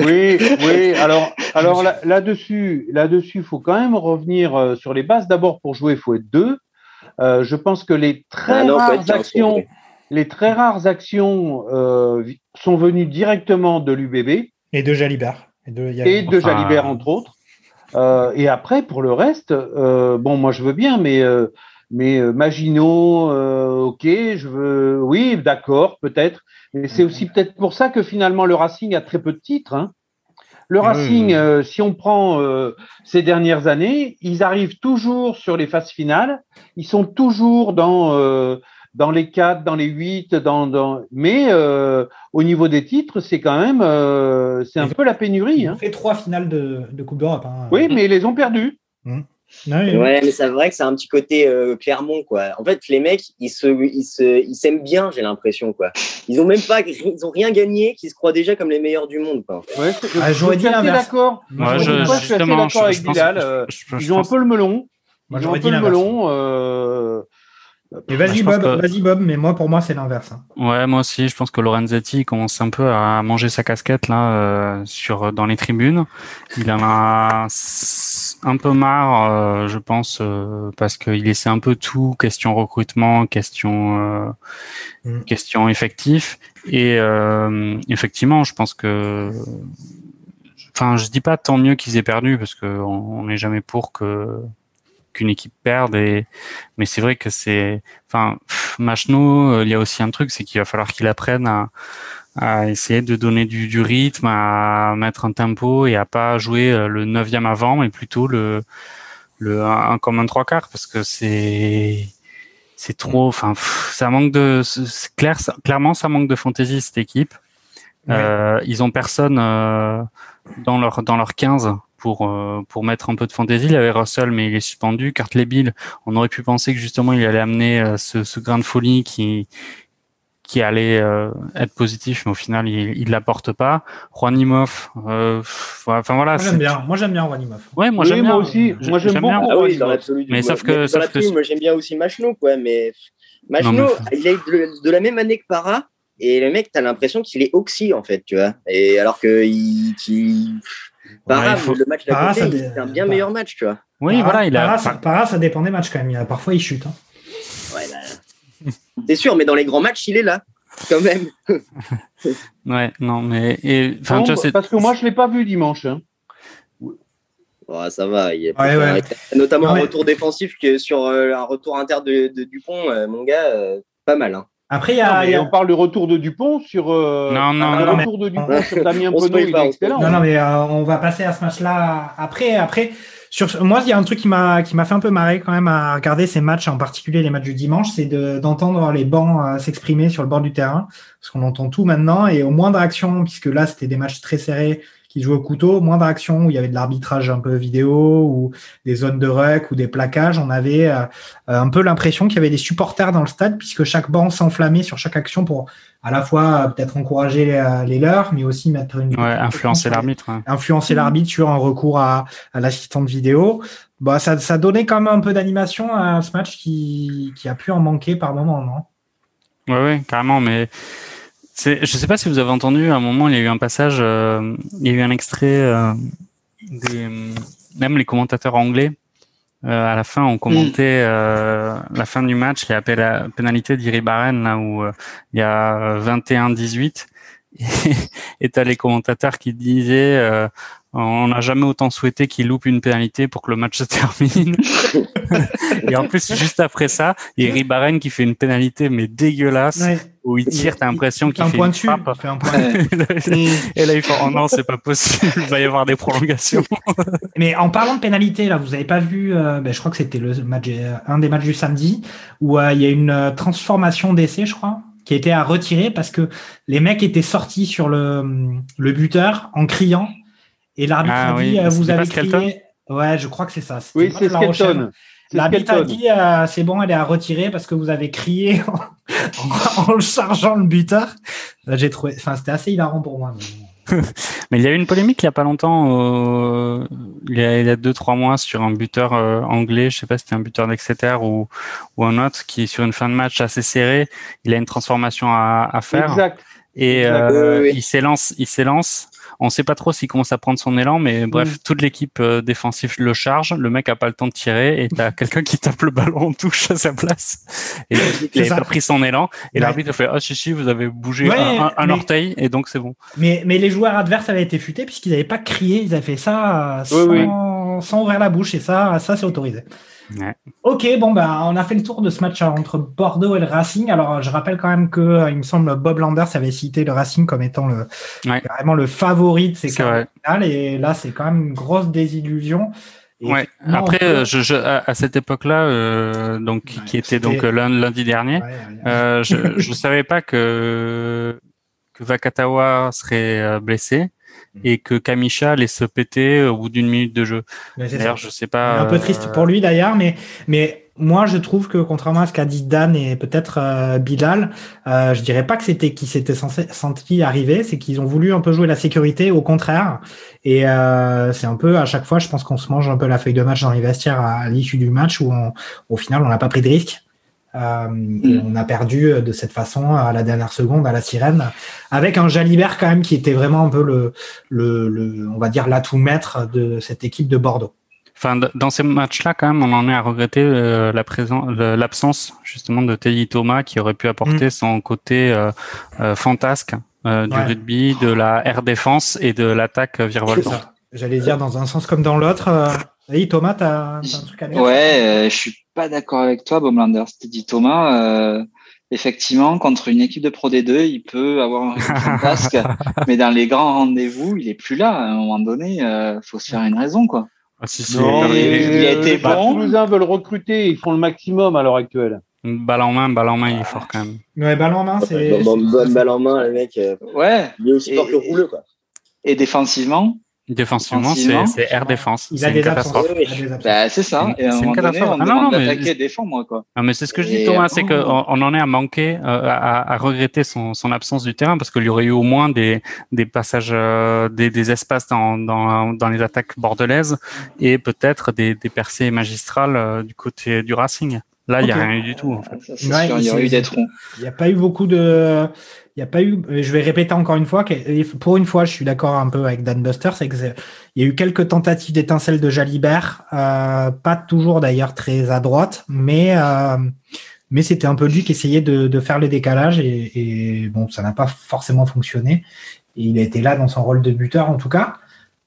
oui, oui. Alors, alors là-dessus, là là-dessus, il faut quand même revenir euh, sur les bases. D'abord, pour jouer, il faut être deux. Euh, je pense que les très ah rares actions, les très rares actions euh, sont venues directement de l'UBB. Et de Jalibert. Et de, et de Jalibert, entre autres. Euh, et après, pour le reste, euh, bon, moi je veux bien, mais, euh, mais euh, Maginot, euh, ok, je veux, oui, d'accord, peut-être. Mais c'est aussi peut-être pour ça que finalement le Racing a très peu de titres. Hein. Le Racing, si on prend ces dernières années, ils arrivent toujours sur les phases finales. Ils sont toujours dans dans les 4, dans les 8, dans, dans... mais euh, au niveau des titres, c'est quand même euh, c'est un peu la pénurie. Ils ont hein. fait trois finales de, de Coupe d'Europe. Hein. Oui, mais ils les ont perdues. Mmh. Ouais, mais c'est vrai que c'est un petit côté euh, Clermont, quoi. En fait, les mecs, ils se, ils se, ils s'aiment bien, j'ai l'impression, quoi. Ils ont même pas, ils ont rien gagné, qu'ils se croient déjà comme les meilleurs du monde, quoi. ouais, ah, j'aurais dit d'accord. Moi, je, je, suis assez d'accord avec Bilal. ils ont un peu le melon. Moi, ils ont un peu le melon. Euh, Mais vas-y Bob, vas-y Bob, mais moi pour moi c'est l'inverse. Hein. Ouais, moi aussi, je pense que Lorenzetti commence un peu à manger sa casquette là euh, sur dans les tribunes. Il en a un peu marre, euh, je pense, euh, parce qu'il essaie un peu tout, question recrutement, question mm. question effectif. Et effectivement, je pense que enfin, je dis pas tant mieux qu'ils aient perdu parce qu'on n'est jamais pour que qu'une équipe perde. Et, mais c'est vrai que c'est, enfin, Machno, euh, il y a aussi un truc, c'est qu'il va falloir qu'il apprenne à, à essayer de donner du, du, rythme, à mettre un tempo et à pas jouer euh, le neuvième avant, mais plutôt le, le un comme un trois quarts parce que c'est, c'est trop, enfin, ça manque de, clair, clairement, ça manque de fantaisie cette équipe. Euh, ils ont personne euh, dans leur dans leur 15 pour euh, pour mettre un peu de fantaisie. Il y avait Russell, mais il est suspendu. Cartley Bill, on aurait pu penser que justement il allait amener euh, ce, ce grain de folie qui qui allait euh, être positif, mais au final il, il l'apporte pas. Juanimov, euh, enfin voilà. Moi j'aime bien. Moi j'aime bien Juanimov. Ouais, moi j'aime bien. Moi aussi. Moi j'aime beaucoup. Ah oui, dans l'absolu. Mais sauf que, sauf que... moi j'aime bien aussi Machno, quoi. Mais Machno, mais... il est de, de, la même année que Para. Et le mec, t'as l'impression qu'il est oxy en fait, tu vois. Et alors que il, il Para, ouais, faut... le match d'à côté, dé... c'est un bien Para. meilleur match, tu vois. Oui, Para, voilà, il a. Para, ça, Para, ça dépend des matchs quand même. Parfois, il chute. Hein. Ouais, là... c'est sûr, mais dans les grands matchs, il est là, quand même. ouais, non, mais. Et... Enfin, non, tu vois, parce que moi, je l'ai pas vu dimanche. Hein. Oh, ça va, il y a ouais, ouais. notamment un retour défensif que sur euh, un retour inter de, de Dupont, euh, mon gars, euh, pas mal. Hein. Après, il y a, non, y a... on parle du retour de Dupont sur. Euh, non, non, le non, retour mais... de Dupont sur Damien Penaud, il est excellent. Non, non, mais euh, on va passer à ce match-là après. Après, sur moi, il y a un truc qui m'a qui m'a fait un peu marrer quand même à regarder ces matchs, en particulier les matchs du dimanche, c'est d'entendre les bancs euh, s'exprimer sur le bord du terrain, parce qu'on entend tout maintenant et au moindre action, puisque là c'était des matchs très serrés qui jouaient au couteau, moindre action où il y avait de l'arbitrage un peu vidéo ou des zones de ruck ou des plaquages, on avait euh, un peu l'impression qu'il y avait des supporters dans le stade puisque chaque banc s'enflammait sur chaque action pour à la fois euh, peut-être encourager les, les, leurs, mais aussi mettre une ouais, influencer l'arbitre, ouais. influencer l'arbitre sur un recours à, à l'assistante vidéo. Bah ça, ça donnait quand même un peu d'animation à ce match qui, qui a pu en manquer par moment, non? Ouais, ouais, carrément, mais je ne sais pas si vous avez entendu, à un moment, il y a eu un passage, euh, il y a eu un extrait, euh, des, même les commentateurs anglais, euh, à la fin, ont commenté mm. la fin du match, la pénalité d'Iri Barren, là où il y a 21-18. Et tu as les commentateurs qui disaient on n'a jamais autant souhaité qu'il loupe une pénalité pour que le match se termine. et en plus, juste après ça, il y a Ribaren qui fait une pénalité mais dégueulasse ouais. où il tire, t'as l'impression qu'il fait, fait un point une frappe. Fait un point. et là, il fait oh non, c'est pas possible, il va y avoir des prolongations. mais en parlant de pénalité, là, vous avez pas vu, euh, ben, je crois que c'était le match, un des matchs du samedi où euh, il y a une euh, transformation d'essai, je crois qui était à retirer parce que les mecs étaient sortis sur le, le buteur en criant et l'arbitre ah, a dit, oui. euh, vous avez Skelton? Crié. Ouais, je crois que c'est ça. Oui, c'est Skelton. L'arbitre a dit, euh, c'est bon, elle est à retirer parce que vous avez crié en, en, en chargeant le buteur. J'ai trouvé, enfin, c'était assez hilarant pour moi. Mais... mais il y a eu une polémique il y a pas longtemps, euh, il, y a, il y a deux trois mois sur un buteur euh, anglais, je sais pas si c'était un buteur d'Exeter ou, ou un autre qui sur une fin de match assez serrée, il a une transformation à, à faire exact. et exact. Euh, oui, oui. il s'élance, il s'élance on sait pas trop s'il commence à prendre son élan, mais bref, mmh. toute l'équipe euh, défensive le charge. Le mec a pas le temps de tirer et t'as quelqu'un qui tape le ballon en touche à sa place. Et il a pas pris son élan. Et ouais. l'arbitre fait ah si si vous avez bougé ouais, un, un mais, orteil et donc c'est bon. Mais mais les joueurs adverses avaient été futés puisqu'ils n'avaient pas crié, ils avaient fait ça sans, oui, sans ouvrir la bouche et ça ça c'est autorisé. Ouais. Ok, bon bah on a fait le tour de ce match entre Bordeaux et le Racing. Alors je rappelle quand même que euh, il me semble Bob Landers avait cité le Racing comme étant le ouais. vraiment le favori de ces quarts et là c'est quand même une grosse désillusion. Et ouais. Après, peut... je, je, à, cette époque-là, euh, donc ouais, qui était donc lundi dernier, euh, je, je savais pas que que Vakatawa serait euh, blessé et que Kamisha allait se péter au bout d'une minute de jeu. D'ailleurs, je sais pas. Un peu triste pour lui d'ailleurs, mais mais moi je trouve que contrairement à ce qu'a dit Dan et peut-être euh, Bilal, euh, je dirais pas que c'était qui s'était senti arriver, c'est qu'ils ont voulu un peu jouer la sécurité, au contraire. Et euh, c'est un peu à chaque fois, je pense qu'on se mange un peu la feuille de match dans les vestiaires à, à l'issue du match où on, au final on n'a pas pris de risque. Euh, et on a perdu de cette façon à la dernière seconde à la sirène, avec un Jalibert quand même qui était vraiment un peu le, le, le on va dire l'atout maître de cette équipe de Bordeaux. Enfin, dans ces matchs-là, quand même, on en est à regretter euh, la présence, l'absence justement de Teddy Thomas qui aurait pu apporter mm. son côté euh, euh, fantasque du rugby, de la air défense et de l'attaque virevoltante. J'allais dire dans un sens comme dans l'autre. Thomas, t'as un truc à dire Ouais, je suis pas d'accord avec toi, Bomlander. Teddy Thomas effectivement, contre une équipe de Pro D2, il peut avoir un fantasque, mais dans les grands rendez-vous, il est plus là. À un moment donné, il faut se faire une raison, quoi. Ah, il, a été bah, bon. Toulousains veulent recruter, ils font le maximum à l'heure actuelle. Balle en main, balle en main, il est fort quand même. Ouais, balle en main, c'est. Bonne balle en main, le mec. Euh, ouais. Il est aussi fort que rouleux, quoi. Et défensivement, Défensivement, c'est air défense. Il a des catastrophe. Bah, c'est ça. Et à un moment donné, on ah, non, non, d'attaquer et défendre, moi, quoi. Non, mais c'est ce que je dis, Thomas, c'est qu'on on en est à manquer, euh, à, à, regretter son, son, absence du terrain, parce qu'il y aurait eu au moins des, des passages, euh, des, des, espaces dans, dans, dans, les attaques bordelaises et peut-être des, des percées magistrales euh, du côté du Racing. Là, il n'y a rien eu du tout. En fait. il y a eu des troncs. Il n'y a pas eu beaucoup de. Il y a pas eu. Je vais répéter encore une fois. Que, pour une fois, je suis d'accord un peu avec Dan Buster. C'est qu'il y a eu quelques tentatives d'étincelles de Jalibert. Euh, pas toujours d'ailleurs très à droite, mais euh, mais c'était un peu lui qui essayait de, de faire le décalage et, et bon, ça n'a pas forcément fonctionné. Et il a été là dans son rôle de buteur en tout cas.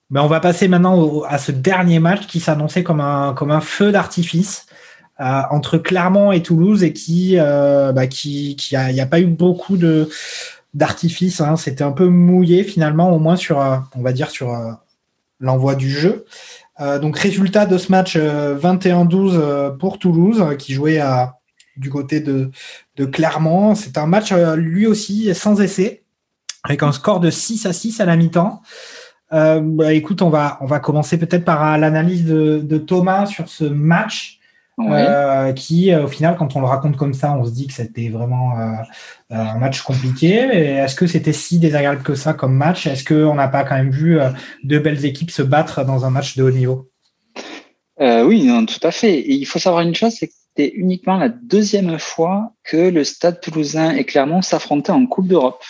Mais on va passer maintenant à ce dernier match qui s'annonçait comme un comme un feu d'artifice. Euh, entre Clermont et Toulouse et qui, euh, bah, qui, qui a, a pas eu beaucoup de d'artifice. Hein. C'était un peu mouillé finalement, au moins sur, euh, on va dire sur l'envoi du jeu. donc résultat de ce match 21-12 pour Toulouse qui jouait à, du côté de, de Clermont. C'est un match lui aussi sans essai avec un score de 6 à 6 à la mi-temps. bah, écoute, on va, on va commencer peut-être par l'analyse de, Thomas sur ce match. Euh, qui, euh, au final, quand on le raconte comme ça, on se dit que c'était vraiment euh, un match compliqué. Est-ce que c'était si désagréable que ça comme match? Est-ce qu'on n'a pas quand même vu deux belles équipes se battre dans un match de haut niveau? Oui, non, tout à fait. Et il faut savoir une chose, c'est que c'était uniquement la deuxième fois que le Stade toulousain et Clermont s'affrontaient en Coupe d'Europe.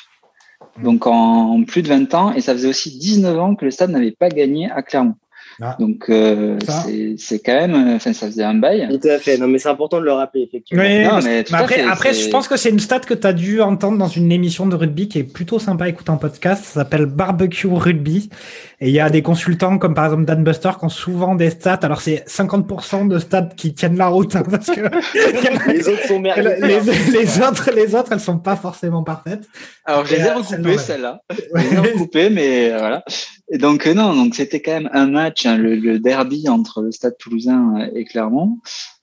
Mmh. Donc en plus de 20 ans, et ça faisait aussi 19 ans que le Stade n'avait pas gagné à Clermont. Ah. Donc, euh, c'est quand même, euh, enfin, ça faisait un bail. Tout à fait. Non, mais c'est important de le rappeler, effectivement. mais, après, après je pense que c'est une stat que tu as dû entendre dans une émission de rugby qui est plutôt sympa à écouter en podcast. Ça s'appelle Barbecue Rugby. Et il y a des consultants comme par exemple Dan Buster qui ont souvent des stats. Alors, c'est 50% de stats qui tiennent la route hein, parce que les autres sont les, autres, les autres, elles sont pas forcément parfaites. Alors, je les ai euh, recoupées, celles-là. Je les ai recoupées, mais voilà. Et donc, non, donc c'était quand même un match Hein, le, derby entre le Stade Toulousain et Clermont.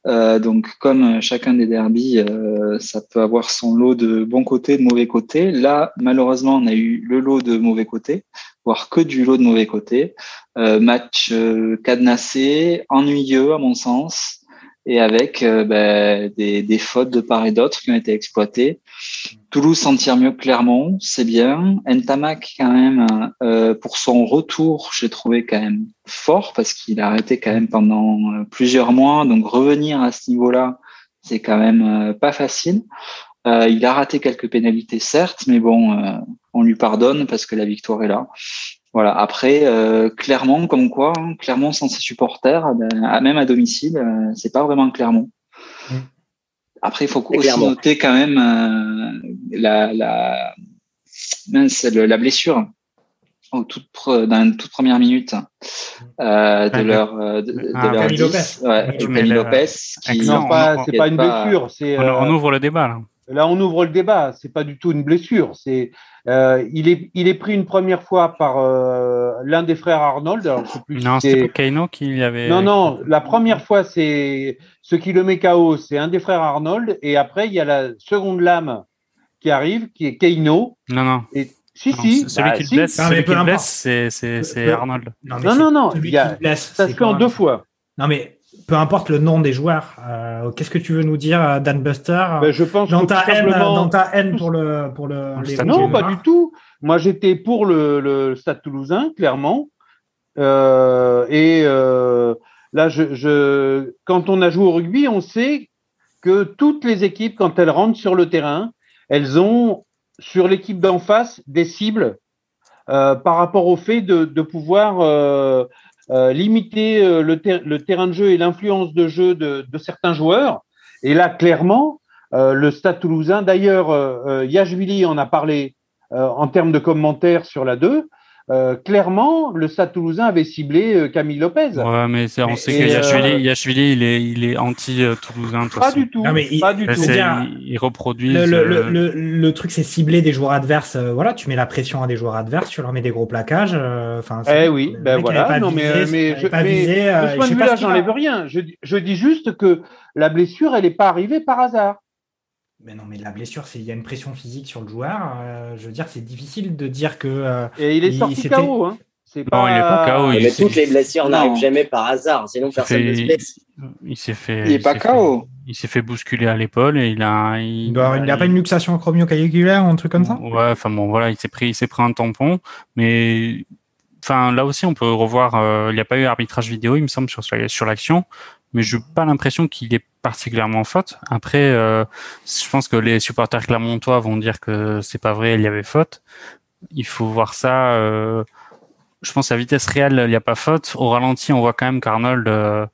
Euh, donc, comme chacun des derbys, euh, ça peut avoir son lot de bons côtés, de mauvais côtés. Là, malheureusement, on a eu le lot de mauvais côtés, voire que du lot de mauvais côtés. Euh, match cadenassé, ennuyeux à mon sens, et avec ben, des, des, fautes de part et d'autre qui ont été exploitées. Toulouse s'en tire mieux que Clermont, c'est bien. Ntamak, quand même, euh, pour son retour, j'ai trouvé quand même fort parce qu'il a arrêté quand même pendant euh, plusieurs mois. Donc revenir à ce niveau-là, c'est quand même euh, pas facile. Euh, il a raté quelques pénalités, certes, mais bon, euh, on lui pardonne parce que la victoire est là. Voilà. Après, Clermont, comme quoi, hein, Clermont sans ses supporters, ben, même à domicile, c'est pas vraiment Clermont. Mm. Après, il faut aussi noter quand même euh, la, la, la blessure au tout, dans la toute première minute euh, de leur euh, de, de ah, leur 10, Lopez, ouais, Lopez qui non, pas, c'est pas une blessure, c'est on, on, ouvre le débat là. Là, on ouvre le débat. C'est pas du tout une blessure. C'est euh, il est il est pris une première fois par euh, l'un des frères Arnold. Alors, plus non, c'était Kaino qui avait. Non, non. La première fois, c'est ce qui le met KO, c'est un des frères Arnold. Et après, il y a la seconde lame qui arrive, qui est Kaino. Non, non. Et si, si. Celui bah, qui blesse, celui qui blesse, c'est Arnold. Non, non, non. Il y a, ça se fait en deux fois. Non, mais peu importe le nom des joueurs, euh, qu'est-ce que tu veux nous dire, euh, Dan Buster ben, Je pense dans, ta haine, dans ta haine pour le pour le. non, pas du tout. Moi, j'étais pour le, le, Stade Toulousain, clairement. Euh, et euh, là, je, je, quand on a joué au rugby, on sait que toutes les équipes, quand elles rentrent sur le terrain, elles ont sur l'équipe d'en face des cibles euh, par rapport au fait de, pouvoir euh, euh, limiter le, le, terrain de jeu et l'influence de jeu de, de, certains joueurs. Et là, clairement, le Stade toulousain, d'ailleurs, Yashvili en a parlé en termes de commentaires sur la 2, euh, clairement, le Stade Toulousain avait ciblé euh, Camille Lopez. Ouais, mais on sait que euh, Yachvili, il est, il est anti-Toulousain. Pas du tout. pas du tout. il reproduit. Le, le, le, le, truc, c'est cibler des joueurs adverses. voilà, tu mets la pression à des joueurs adverses, tu leur mets des gros plaquages. Enfin, eh oui, ben voilà. Non, mais, mais, je, mais, point de vue-là, j'enlève rien. Je, je dis juste que la blessure, elle n'est pas arrivée par hasard. Mais non, mais la blessure, c'est il y a une pression physique sur le joueur. Euh, je veux dire, c'est difficile de dire que. Euh, et il est sorti KO. Hein. Pas... Non, il est pas KO. mais toutes les blessures n'arrivent jamais par hasard, sinon personne ne se blesse. Il s'est fait. Il est pas KO. Il s'est fait bousculer à l'épaule et il a. Il, doit, il a pas une luxation acromio-calliculaire ou un truc comme ça? Ouais, enfin bon, voilà, il s'est pris, il s'est pris un tampon, mais. Enfin, là aussi, on peut revoir. Euh, il n'y a pas eu arbitrage vidéo, il me semble, sur, sur l'action mais je n'ai pas l'impression qu'il est particulièrement faute. Après, euh, je pense que les supporters clermontois vont dire que c'est pas vrai, il y avait faute. Il faut voir ça. Euh, je pense à vitesse réelle, il n'y a pas faute. Au ralenti, on voit quand même qu'Arnold euh,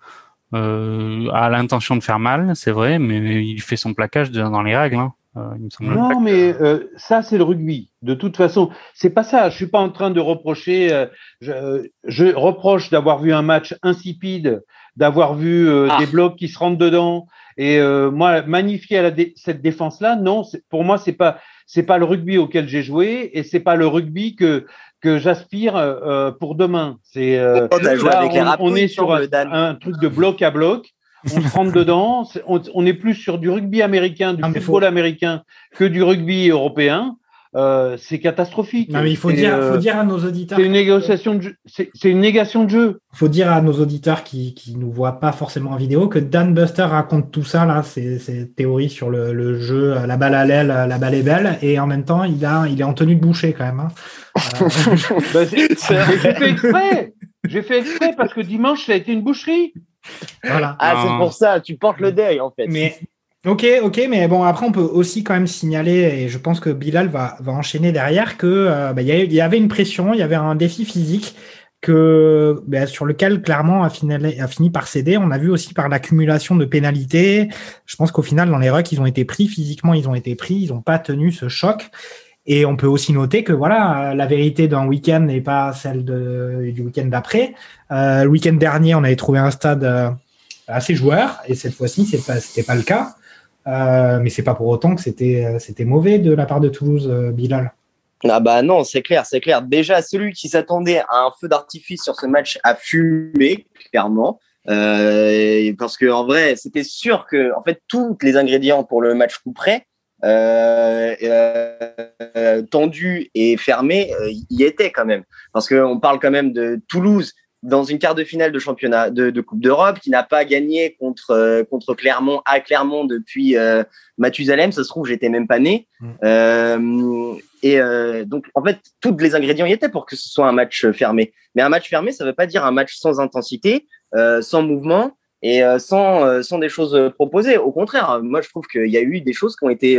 a l'intention de faire mal, c'est vrai, mais il fait son plaquage dans les règles. Hein. Il me semble non, mais ça c'est le rugby. De toute façon, c'est pas ça. Je suis pas en train de reprocher. Je, je, reproche d'avoir vu un match insipide d'avoir vu euh, ah. des blocs qui se rentrent dedans. Et euh, moi, magnifier à la cette défense-là, non, pour moi, c'est pas c'est pas le rugby auquel j'ai joué et c'est pas le rugby que que j'aspire euh, pour demain. C'est on, est sur un, truc de bloc à bloc. On se rentre dedans. On, est plus sur du rugby américain, du football américain que du rugby européen. Euh, c'est catastrophique. mais il faut dire, faut euh, dire à nos auditeurs. C'est une négociation de c'est une négation de jeu. Il faut dire à nos auditeurs qui qui nous voient pas forcément en vidéo que Dan Buster raconte tout ça là, ces, ces théories sur le, le, jeu, la balle à l'aile, la balle est belle, et en même temps il a il est en tenue de boucher quand même. Hein. bah, J'ai fait exprès. J'ai fait exprès parce que dimanche ça a été une boucherie. Voilà. Ah, c'est pour ça, tu portes le deuil en fait. Mais Ok, ok, mais bon, après, on peut aussi quand même signaler, et je pense que Bilal va, va enchaîner derrière, que euh, bah, y, avait une pression, il y avait un défi physique que bah, sur lequel clairement a fini, a fini par céder. On a vu aussi par l'accumulation de pénalités. Je pense qu'au final, dans les rucks, ils ont été pris physiquement, ils ont été pris, ils n'ont pas tenu ce choc. Et on peut aussi noter que voilà, la vérité d'un week-end n'est pas celle de, du week-end d'après. Euh, le week-end dernier, on avait trouvé un stade euh, assez joueur, et cette fois-ci, c'est pas, c'était pas le cas. Euh, mais c'est pas pour autant que c'était euh, c'était mauvais de la part de Toulouse, euh, Bilal. Ah bah non, c'est clair, c'est clair. Déjà, celui qui s'attendait à un feu d'artifice sur ce match a fumé, clairement. Euh, parce que en vrai, c'était sûr que en fait tous les ingrédients pour le match coup près, tendu et fermé, y étaient quand même. Parce qu'on parle quand même de Toulouse dans une quart de finale de championnat de, de Coupe d'Europe, qui n'a pas gagné contre euh, contre Clermont à Clermont depuis euh, Mathusalem. Ça se trouve, j'étais même pas né. Mm. Euh, et donc, en fait, tous les ingrédients y étaient pour que ce soit un match fermé. Mais un match fermé, ça veut pas dire un match sans intensité, sans mouvement et sans sans des choses proposées. Au contraire, moi, je trouve qu'il y a eu des choses qui ont été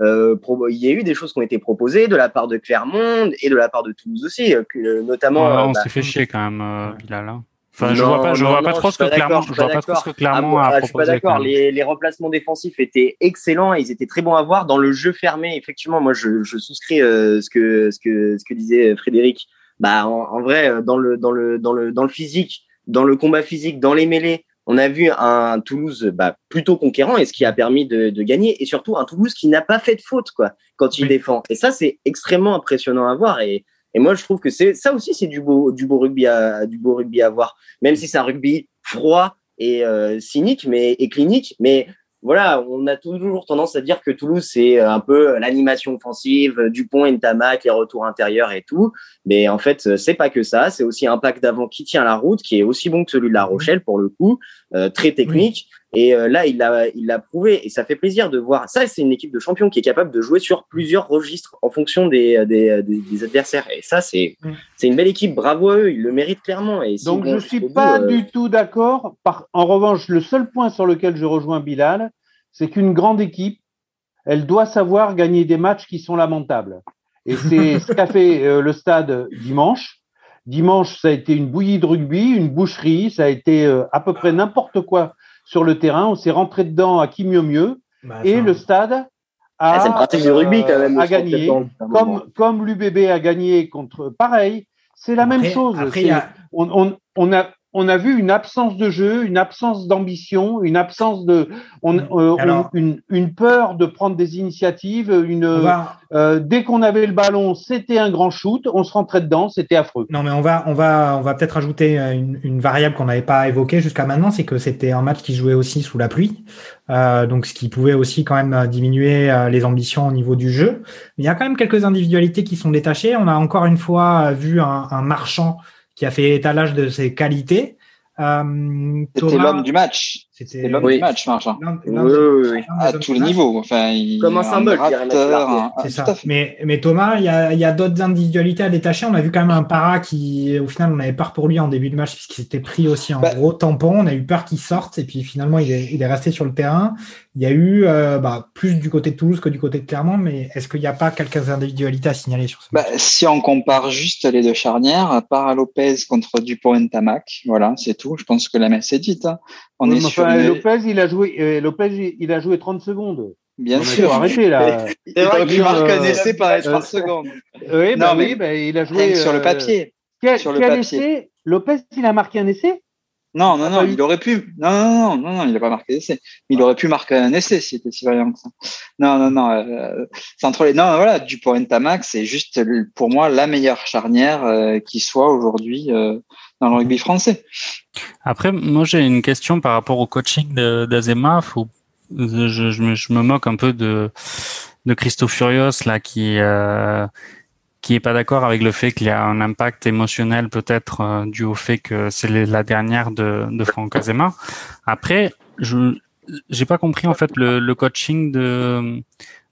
euh, il y a eu des choses qui ont été proposées de la part de Clermont et de la part de Toulouse aussi, euh, euh, notamment. on bah, s'est fait chier quand même, Bilal. Hein. Enfin, je vois pas, je vois pas trop ce que Clermont, je vois pas trop ce que Clermont a proposé. Je suis pas d'accord. Les, les, remplacements défensifs étaient excellents, ils étaient très bons à voir dans le jeu fermé. Effectivement, moi, je, je souscris euh, ce que ce que ce que disait Frédéric. Bah, en, en, vrai, dans le dans le dans le dans le physique, dans le combat physique, dans les mêlées, on a vu un Toulouse bah, plutôt conquérant et ce qui a permis de, gagner et surtout un Toulouse qui n'a pas fait de faute quoi quand il défend. Et ça c'est extrêmement impressionnant à voir et, et moi je trouve que c'est ça aussi c'est du beau du beau rugby à du beau rugby à voir. Même si c'est un rugby froid et euh, cynique mais et clinique mais voilà, on a toujours tendance à dire que Toulouse, c'est un peu l'animation offensive, Dupont, Ntamak, les retours intérieurs et tout. Mais en fait, c'est pas que ça. C'est aussi un pack d'avant qui tient la route, qui est aussi bon que celui de La Rochelle, pour le coup, euh, très technique. Et euh, là, il l'a, il l'a prouvé. Et ça fait plaisir de voir. Ça, c'est une équipe de champions qui est capable de jouer sur plusieurs registres en fonction des, des, des, adversaires. Et ça, c'est, c'est une belle équipe. Bravo à eux. Ils le méritent clairement. Et Donc, je suis pas euh, du tout d'accord. Par... En revanche, le seul point sur lequel je rejoins Bilal, c'est qu'une grande équipe, elle doit savoir gagner des matchs qui sont lamentables. Et c'est ce qu'a fait euh, le stade dimanche. Dimanche, ça a été une bouillie de rugby, une boucherie, ça a été euh, à peu près n'importe quoi sur le terrain. On s'est rentré dedans à qui mieux mieux. Bah, Et le stade a, Ah, rugby, quand même, euh, a gagné. Comme, l'UBB a gagné contre. Pareil, c'est la même chose. Après, a- on a, on a vu une absence de jeu, une absence d'ambition, une absence de, on, euh, on- une, une peur de prendre des initiatives. Une, va, euh, dès qu'on avait le ballon, c'était un grand shoot, on se rentrait dedans, c'était affreux. Non, mais on va, on va, on va peut-être ajouter euh, une, une variable qu'on n'avait pas évoquée jusqu'à maintenant, c'est que c'était un match qui jouait aussi sous la pluie, euh, donc ce qui pouvait aussi quand même diminuer les ambitions au niveau du jeu. Mais il y a quand même quelques individualités qui sont détachées. On a encore une fois vu un, un marchand qui a fait étalage de ses qualités. Euh, C'était Thomas- l'homme du match. C'était l'homme Oui. du match, Marchand. Oui, oui, À tous les niveaux. Enfin, il, Comme un symbole, un- C'est un- ça. Mais, mais Thomas, il y a, il y a d'autres individualités à détacher. On a vu quand même un para qui, au final, on avait peur pour lui en début de match puisqu'il s'était pris aussi un Bah. gros tampon. On a eu peur qu'il sorte et puis finalement, il est, il est resté sur le terrain. Il y a eu euh, bah, plus du côté de Toulouse que du côté de Clermont, mais est-ce qu'il n'y a pas quelques individualités à signaler sur ce Bah, match? si on compare juste les deux charnières, à part Lopez contre Dupont et Tamac, voilà, c'est tout. Je pense que la messe est dite. hein. On Oui, est mais sur enfin, une- Lopez, il a joué, euh, Lopez, il a joué 30 secondes. Bien On sûr. dû arrêter là. Marquer un essai par les euh, 30 secondes. oui, bah Non, mais oui, bah, il a joué. Sur le euh, papier. Quel, sur le quel papier. essai? Lopez, il a marqué un essai? Non, non, non, pas eu. il aurait pu. Non, non, non, non, non, il n'a pas marqué d'essai. Il aurait pu marquer un essai s'il était si vaillant que ça. Non, non, non. Euh, c'est entre les. Non, voilà, Dupont et Tamac, c'est juste pour moi la meilleure charnière euh, qui soit aujourd'hui euh, dans le rugby français. Après, moi, j'ai une question par rapport au coaching d'Azema. Faut- Je, je, me, je me moque un peu de, de Christo Furios, là, qui, euh, qui est pas d'accord avec le fait qu'il y a un impact émotionnel, peut-être, euh, dû au fait que c'est la dernière de, de Franck Azema. Après, je, j'ai pas compris, en fait, le, le coaching de,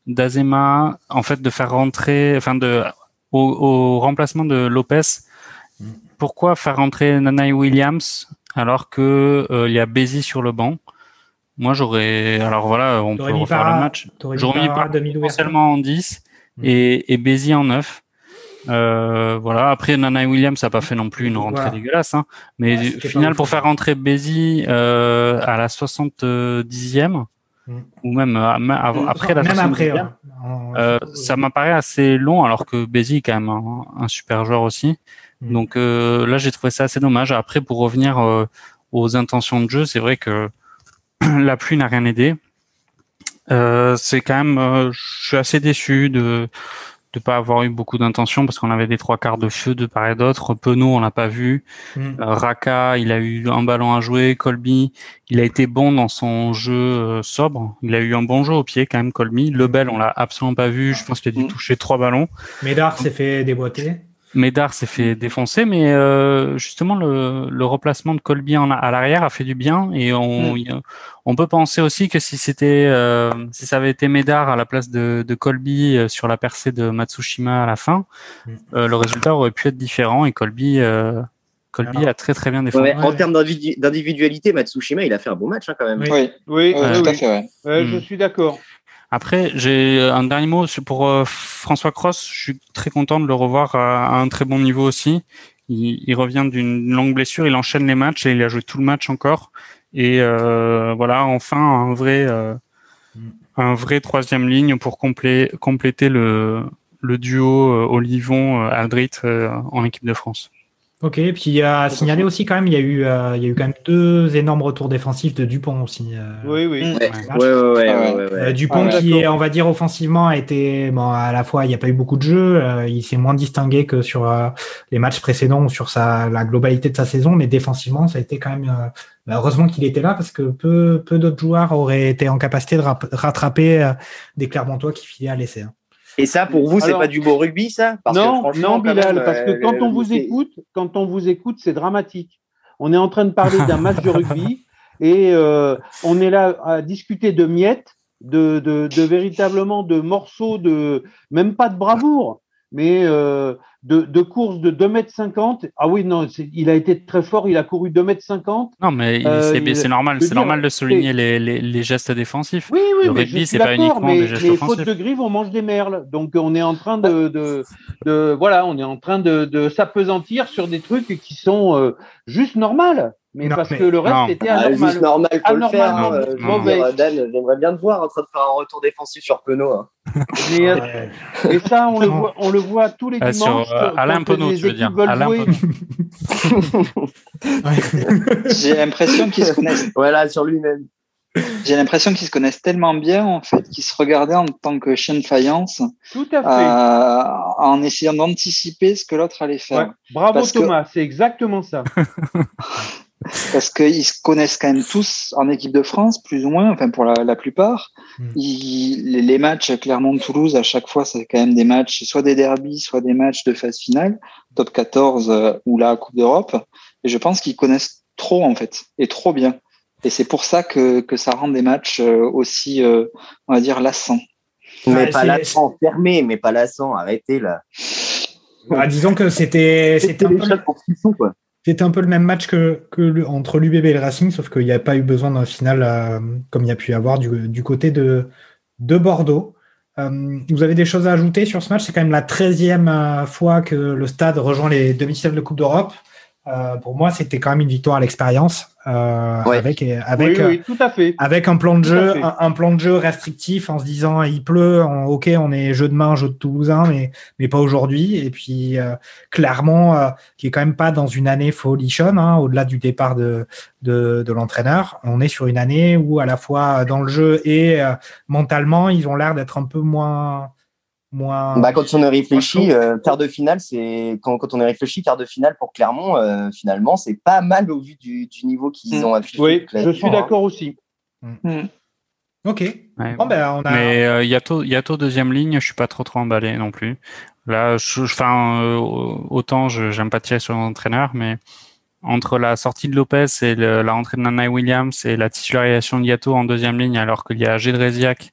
d'Azema, en fait, de faire rentrer, enfin, de, au, au remplacement de Lopez, pourquoi faire rentrer Nanaï Williams alors que euh, il y a Bézi sur le banc? Moi, j'aurais. Alors voilà, on peut mis refaire Parra- le match. mis J'aurais mis demi-d'ouverture. potentiellement en 10 Mm. et, et Bézi en 9. Euh, voilà. Après, Nanaï Williams n'a pas fait non plus une rentrée Voilà. dégueulasse, hein. mais Ouais, au c'était final, pour faire rentrer Bézi euh, à la 70e Mm. ou même euh, même avant- après la Même 70e, après, ouais. En- euh, ça m'apparaît assez long alors que Bézi est quand même un, un super joueur aussi. Mm. Donc euh, là, j'ai trouvé ça assez dommage. Après, pour revenir euh, aux intentions de jeu, c'est vrai que la pluie n'a rien aidé. Euh, c'est quand même, euh, je suis assez déçu de de pas avoir eu beaucoup d'intentions parce qu'on avait des trois quarts de feu de part et d'autre. Penaud, on l'a pas vu. Mm. Euh, Raka, il a eu un ballon à jouer. Colby, il a été bon dans son jeu euh, sobre. Il a eu un bon jeu au pied quand même, Colby. Lebel, on l'a absolument pas vu. Je pense qu'il a dû Mm. toucher trois ballons. Médard s'est fait déboîter. Médard s'est fait défoncer, mais euh, justement le, le replacement de Colby en, à l'arrière a fait du bien et on, y- on peut penser aussi que si c'était euh, si ça avait été Médard à la place de, de Colby euh, sur la percée de Matsushima à la fin, Mm. euh, le résultat aurait pu être différent et Colby euh, Colby Alors- a très très bien défendu. mais En termes d'individu- d'individualité, Matsushima, il a fait un bon match hein, quand même. Oui. Oui, Oui, oui, oui, tout à oui. fait. ouais. Ouais, je Mm. suis d'accord. Après, j'ai un dernier mot pour euh, François Cross. Je suis très content de le revoir à, à un très bon niveau aussi. Il, il revient d'une longue blessure, il enchaîne les matchs et il a joué tout le match encore. Et euh, voilà, enfin un vrai, euh, un vrai troisième ligne pour complé- compléter le, le duo euh, Olivon-Aldrit euh, en équipe de France. Ok, puis il y a signalé aussi quand même, il y a eu, euh, il y a eu quand même deux énormes retours défensifs de Dupont aussi. euh, Oui, oui. Ouais, ouais, ouais, ouais, Ah ouais, ouais. ouais, ouais. Euh, Dupont Ah, qui, est, on va dire, offensivement a été, bon, à la fois, il n'y a pas eu beaucoup de jeux, euh, il s'est moins distingué que sur euh, les matchs précédents ou sur sa, la globalité de sa saison, mais défensivement, ça a été quand même, euh, bah, heureusement qu'il était là parce que peu, peu d'autres joueurs auraient été en capacité de rap- rattraper euh, des Clermontois qui filaient à l'essai. hein. Et ça, pour vous, c'est pas du beau rugby, ça? Parce non, non, Bilal, même, parce que euh, quand on vous écoute, quand on vous écoute, c'est dramatique. On est en train de parler d'un match de rugby et euh, on est là à discuter de miettes, de, de, de véritablement de morceaux de, même pas de bravoure, mais euh, de, de course de 2m50. Ah oui, non, il a été très fort, il a couru 2m50. Non, mais euh, c'est normal, c'est normal de souligner les, les, les, gestes défensifs. Oui, oui, le rugby, c'est pas uniquement mais des gestes les fautes de grive, on mange des merles. Donc on est en train de, de, de voilà, on est en train de, de s'apesantir sur des trucs qui sont euh, juste normales mais parce que le reste était ah, anormal. juste normal, faut le faire. Hein, euh, Dan, j'aimerais bien te voir en train de faire un retour défensif sur Penaud. Hein. Euh, et ça, on le voit, on le voit tous les ah, dimanches. Sur, euh, Alain Penaud, tu veux dire. Alain J'ai l'impression qu'ils se connaissent. Voilà, sur lui-même. J'ai l'impression qu'ils se connaissent tellement bien, en fait, qu'ils se regardaient en tant que chien de faïence. Tout à fait. Euh, en essayant d'anticiper ce que l'autre allait faire. Ouais. Bravo Thomas, c'est exactement ça. parce qu'ils se connaissent quand même tous en équipe de France, plus ou moins, enfin pour la, plupart. Hmm. les, matchs Clermont-Toulouse, à chaque fois, c'est quand même des matchs, soit des derbies, soit des matchs de phase finale, top 14 euh, ou la Coupe d'Europe. Et je pense qu'ils connaissent trop, en fait, et trop bien. Et c'est pour ça que, que ça rend des matchs euh, aussi, euh, on va dire, lassants. Mais pas lassant, fermé, mais pas lassant, arrêtez là. Bah, disons que c'était c'était un, peu... un peu le même match que, entre l'UBB et le Racing, sauf qu'il n'y a pas eu besoin d'un final euh, comme il y a pu y avoir du, côté de, de Bordeaux. vous avez des choses à ajouter sur ce match? C'est quand même la 13e fois que le stade rejoint les demi-finales de Coupe d'Europe. Euh, pour moi, c'était quand même une victoire à l'expérience euh, avec avec oui, tout à fait. avec un plan de jeu un, plan de jeu restrictif en se disant il pleut, ok, on est jeu de main, jeu de Toulousain, mais mais pas aujourd'hui. Et puis euh, clairement, euh, qui est quand même pas dans une année folichonne, hein, au-delà du départ de de, de l'entraîneur, on est sur une année où à la fois dans le jeu et euh, mentalement, ils ont l'air d'être un peu moins bah, quand on est réfléchi, euh, quart de finale, c'est quand, quand on est réfléchi, quart de finale pour Clermont, euh, finalement, c'est pas mal au vu du, du niveau qu'ils mm. ont affiché. Oui, je suis d'accord aussi. Mm. Mm. Ok. ben, on a... Mais euh, Yato, Yato deuxième ligne, je suis pas trop trop emballé non plus. Là, je, enfin, euh, autant j'aime pas tirer sur l'entraîneur, mais entre la sortie de Lopez et le, la rentrée de Nana Williams et la titularisation de Yato en deuxième ligne, alors qu'il y a Gédréziac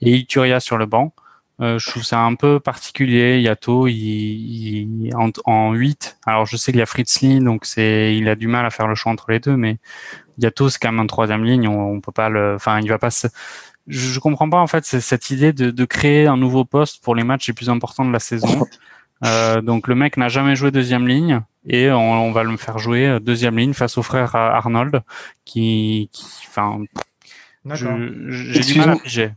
et Ituria sur le banc. Euh, je trouve ça un peu particulier. Yato, il, il en, en 8. Alors, je sais qu'il y a Fritzli, donc c'est, il a du mal à faire le choix entre les deux, mais Yato, c'est quand même en troisième ligne. On, on, peut pas le, enfin, il va pas se, je, je comprends pas, en fait, cette idée de, de, créer un nouveau poste pour les matchs les plus importants de la saison. Euh, donc, le mec n'a jamais joué deuxième ligne et on, on, va le faire jouer deuxième ligne face au frère Arnold qui, qui enfin, j'ai du mal à figer.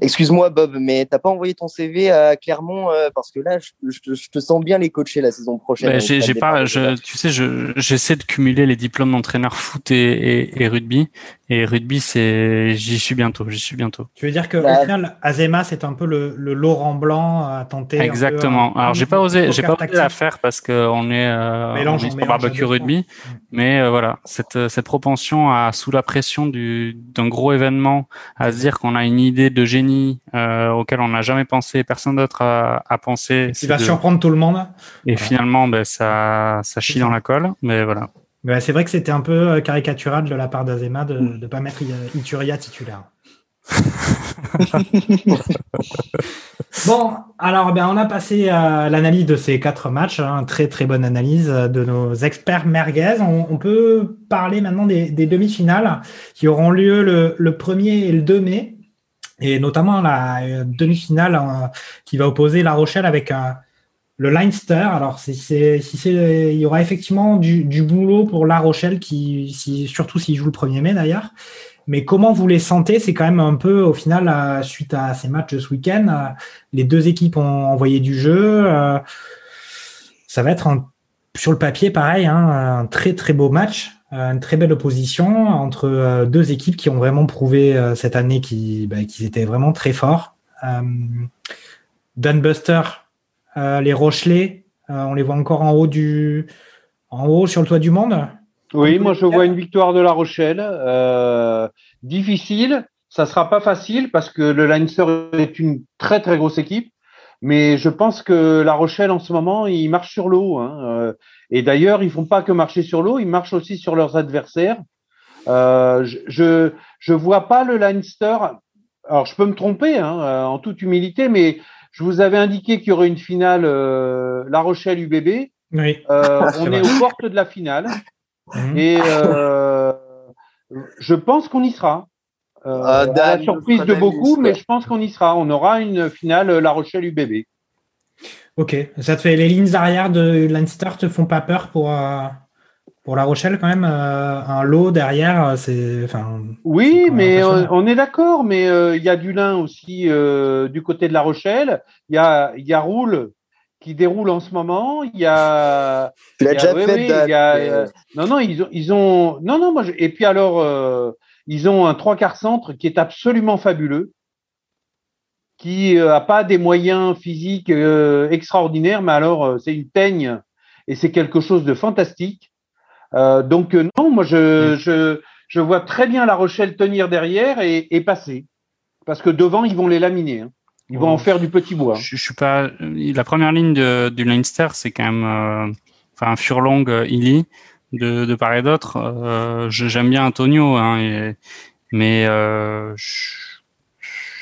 Excuse-moi, Bob, mais t'as pas envoyé ton CV à Clermont euh, parce que là, je, te sens bien les coacher la saison prochaine. Bah, j'ai pas, je, tu sais, j'essaie de cumuler les diplômes d'entraîneur foot et, et, rugby. Et rugby, c'est, j'y suis bientôt, j'y suis bientôt. Tu veux dire que bah, au final, Azema, c'est un peu le, le, Laurent Blanc à tenter. Exactement. Alors, j'ai pas osé, j'ai pas osé la faire parce qu'on est, euh, mélange, on est barbecue rugby. Mm. Mais euh, voilà, cette, cette propension à, sous la pression du, d'un gros événement, à se dire qu'on a une idée de génie euh, auquel on n'a jamais pensé, personne d'autre a, a pensé. Il va surprendre tout le monde. Et finalement, ben, ça, ça chie dans la colle. Mais voilà. Mais c'est vrai que c'était un peu euh, caricatural de la part d'Azema de ne mm. pas mettre Ituria titulaire. bon, alors ben, on a passé à l'analyse de ces quatre matchs, hein, très très bonne analyse de nos experts merguez. On, peut parler maintenant des, des demi-finales qui auront lieu le, le, 1er et le 2 mai et notamment la euh, demi-finale euh, qui va opposer La Rochelle avec euh, le Leinster. Alors, il y aura effectivement du, boulot pour La Rochelle, si, surtout s'il joue le 1er mai d'ailleurs. Mais comment vous les sentez? C'est quand même un peu, au final, suite à ces matchs de ce week-end, les deux équipes ont envoyé du jeu. Ça va être sur le papier, pareil, hein, un très très beau match. Euh, une très belle opposition entre euh, deux équipes qui ont vraiment prouvé euh, cette année bah, qu'ils étaient vraiment très forts. Dunbuster, les Rochelais, on les voit encore en haut du, en haut sur le toit du monde. Oui, moi je vois une victoire de La Rochelle. difficile, ça sera pas facile parce que le Leinster est une très très grosse équipe. Mais je pense que La Rochelle, en ce moment, il marche sur l'eau. Hein. Euh, et d'ailleurs, ils font pas que marcher sur l'eau, ils marchent aussi sur leurs adversaires. Euh, je je vois pas le Leinster. Alors, je peux me tromper, hein, euh, en toute humilité, mais je vous avais indiqué qu'il y aurait une finale La Rochelle-UBB. Oui. on est aux portes de la finale. Mhm. Et je pense qu'on y sera. Euh, ah, à la surprise de beaucoup, mais je pense qu'on y sera. On aura une finale La Rochelle UBB. Ok, ça te fait les lignes arrière de Leinster te font pas peur pour euh, pour La Rochelle quand même euh, un lot derrière, c'est enfin. Oui, mais on, est d'accord, mais il y a du lin aussi du côté de La Rochelle. Il y a il y a Roule qui déroule en ce moment. Il y a. Tu l'as déjà fait. non non ils ont ils ont non non moi et puis alors ils ont un trois quarts centre qui est absolument fabuleux, qui n'a euh, pas des moyens physiques euh, extraordinaires, mais alors euh, c'est une teigne et c'est quelque chose de fantastique. donc non, moi je, je, je, vois très bien La Rochelle tenir derrière et, et passer, parce que devant ils vont les laminer. Hein. Ils vont en faire du petit bois. Je, je suis pas. La première ligne de, du Leinster, c'est quand même, enfin Furlong, Illy de, de part et d'autre. Euh, J'aime bien Antonio, hein, mais euh,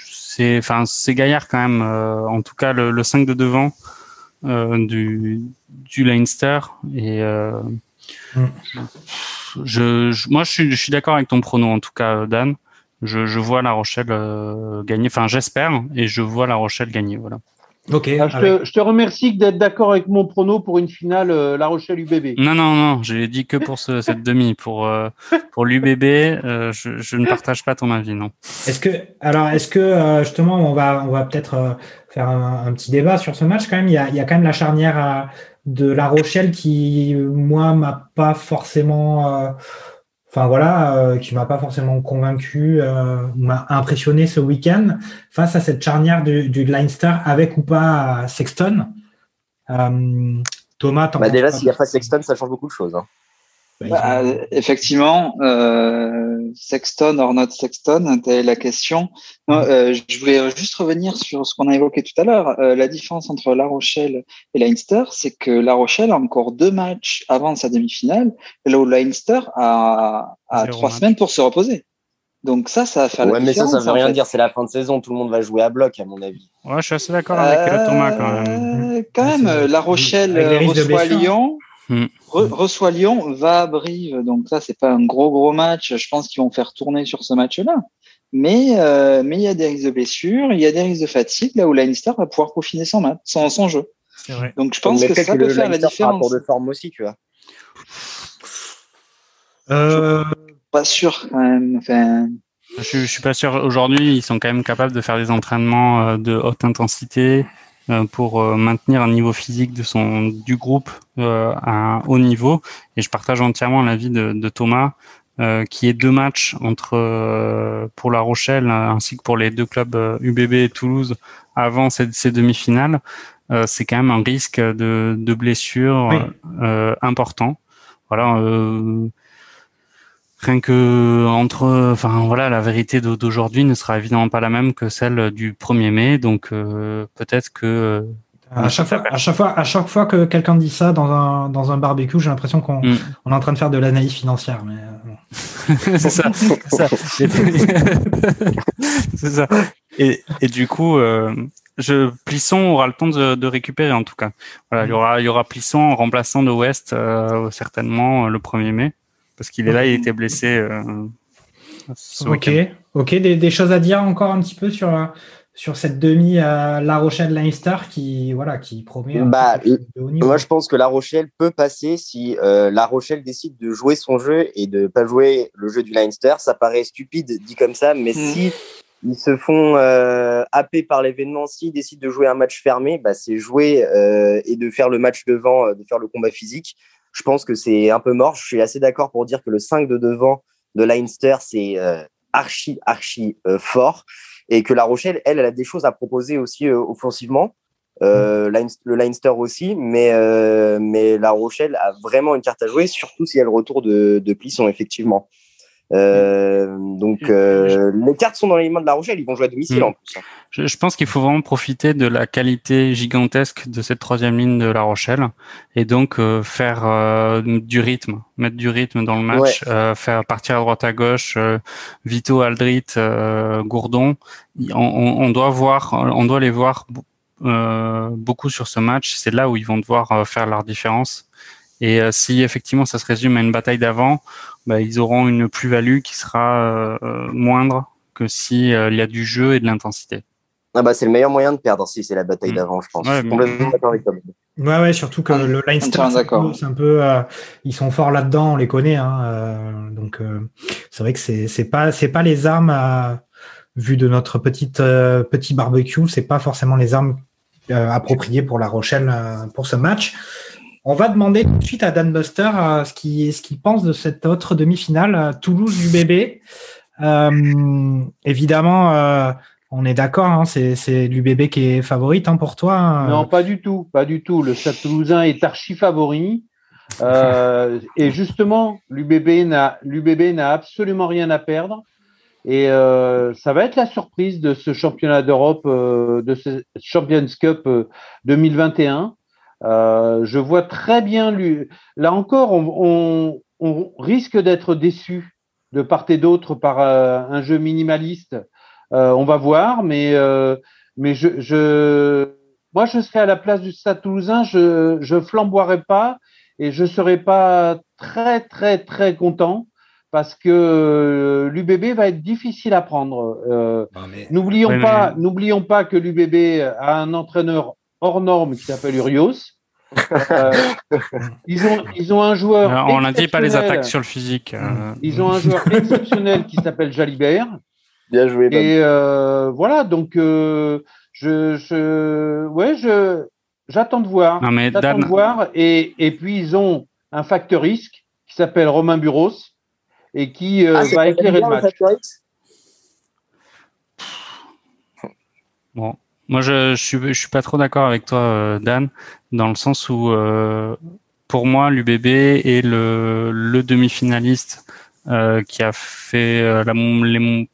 c'est, enfin, c'est Gaillard quand même. Euh, en tout cas, le, le 5 de devant euh, du, du Leinster et je, moi, je suis, je suis d'accord avec ton prono en tout cas, Dan. Je, je vois La Rochelle gagner. Enfin, j'espère et je vois La Rochelle gagner. Voilà. Ok. Ah, je, te, remercie d'être d'accord avec mon prono pour une finale euh, La Rochelle UBB. Non, non, non, j'ai dit que pour cette demi. Pour, euh, pour l'UBB, euh, je, ne partage pas ton avis, non. Est-ce que, alors, est-ce que justement, on va, on va peut-être faire un, petit débat sur ce match quand même? Il y a, il y a quand même la charnière de La Rochelle qui, moi, m'a pas forcément enfin voilà, euh, qui m'a pas forcément convaincu, euh, m'a impressionné ce week-end face à cette charnière du, du Leinster avec ou pas Sexton. Euh, Thomas, bah déjà, s'il n'y a pas Sexton, ça change beaucoup de choses. Hein. Bah, effectivement, euh, Sexton or not Sexton, c'était la question. Euh, je voulais juste revenir sur ce qu'on a évoqué tout à l'heure. Euh, la différence entre La Rochelle et Leinster, c'est que La Rochelle a encore deux matchs avant sa demi-finale, là où Leinster a, a trois semaines pour se reposer. Donc ça, ça va faire ouais, mais ça, ça veut rien dire. C'est la fin de saison. Tout le monde va jouer à bloc, à mon avis. Ouais, je suis assez d'accord avec Thomas quand même. Quand même, La Rochelle reçoit Lyon. Hmm. reçoit Lyon, va à Brive, donc ça c'est pas un gros gros match. Je pense qu'ils vont faire tourner sur ce match-là. Mais euh, mais il y a des risques de blessures, il y a des risques de fatigue là où Leinster va pouvoir peaufiner son match, son, son jeu. Vrai. Donc je pense que ça peut faire la différence. Pour de forme aussi, tu vois. Euh... Pas sûr quand même. Enfin... Je, je suis pas sûr. Aujourd'hui, ils sont quand même capables de faire des entraînements euh, de haute intensité. Euh, pour euh, maintenir un niveau physique de son du groupe euh, à un haut niveau. Et je partage entièrement l'avis de, de Thomas. Euh, qui est deux matchs entre euh, pour La Rochelle ainsi que pour les deux clubs UBB et Toulouse avant ces, ces demi-finales, euh, c'est quand même un risque de, de blessure important. Voilà, rien que entre enfin voilà la vérité d'aujourd'hui ne sera évidemment pas la même que celle du 1er mai donc euh, peut-être que euh, à chaque, fois, à chaque fois, à chaque fois que quelqu'un dit ça dans un, dans un barbecue, j'ai l'impression qu'on mm. on est en train de faire de l'analyse financière. Mais euh, c'est ça. ça. c'est ça. Et, et du coup, euh, je, Plisson aura le temps de, de, récupérer en tout cas. Voilà, il y aura, il y aura Plisson en remplaçant de West euh, certainement le 1er mai parce qu'il est là, il était blessé. Euh, ok, ok, des, choses à dire encore un petit peu sur sur cette demi à La Rochelle Leinster qui voilà qui promet. Bah, moi je pense que La Rochelle peut passer si euh, La Rochelle décide de jouer son jeu et de pas jouer le jeu du Leinster. Ça paraît stupide dit comme ça, mais mm. si ils se font euh, happer par l'événement, s'ils décident de jouer un match fermé, bah, c'est jouer euh, et de faire le match devant, de faire le combat physique je pense que c'est un peu mort. Je suis assez d'accord pour dire que le 5 de devant de Leinster, c'est euh, archi, archi euh, fort. Et que La Rochelle, elle, elle a des choses à proposer aussi euh, offensivement. Mm. le Leinster aussi, mais, mais La Rochelle a vraiment une carte à jouer, surtout si elle retourne de, de Plisson, effectivement. Euh, donc euh, les cartes sont dans les mains de La Rochelle, ils vont jouer à domicile mm. en plus. Hein. Je, je, pense qu'il faut vraiment profiter de la qualité gigantesque de cette troisième ligne de La Rochelle et donc euh, faire euh, du rythme, mettre du rythme dans le match, euh, faire partir à droite à gauche, Vito, Aldrit, Gourdon. On, on, on, doit voir, on doit les voir beaucoup sur ce match. C'est là où ils vont devoir faire leur différence. Et si effectivement ça se résume à une bataille d'avant, bah, ils auront une plus-value qui sera moindre que s'il y a du jeu et de l'intensité. Ah bah c'est le meilleur moyen de perdre si c'est la bataille mm. d'avant, je pense. Ouais, complètement d'accord avec toi. Ouais, ouais, surtout que le Leinster, c'est un peu, euh, ils sont forts là-dedans, on les connaît, hein, euh, donc euh, c'est vrai que c'est c'est pas c'est pas les armes à, vu de notre petite petit barbecue, c'est pas forcément les armes appropriées pour La Rochelle pour ce match. On va demander tout de suite à Dan Buster ce qu'il ce qu'il pense de cette autre demi-finale, Toulouse du bébé. évidemment on est d'accord, hein, c'est l'UBB qui est favorite hein, pour toi hein. Non, pas du tout, pas du tout. Le Stade Toulousain est archi favori. Euh, et justement, l'UBB n'a absolument rien à perdre. Et euh, ça va être la surprise de ce championnat d'Europe, euh, de ce Champions Cup 2021. Je vois très bien lui. Là encore, on, on risque d'être déçu de part et d'autre par un jeu minimaliste euh, on va voir, mais euh, mais je, je moi je serais à la place du Stade Toulousain, je je flamboierais pas et je serais pas très très très content parce que euh, l'UBB va être difficile à prendre. N'oublions pas, n'oublions pas que l'UBB a un entraîneur hors norme qui s'appelle Urios. ils ont ils ont un joueur. on n'a dit pas les attaques sur le physique. Ils ont un joueur exceptionnel qui s'appelle Jalibert. Bien joué. Et euh, voilà, donc euh, je, je, ouais, je, j'attends de voir. Non, mais j'attends de voir. Et, et puis ils ont un facteur risque qui s'appelle Romain Buros et qui euh, ah, va éclairer le match. Bon, moi je, je suis je suis pas trop d'accord avec toi, Dan, dans le sens où pour moi l'UBB est le, le demi-finaliste qui a fait la, les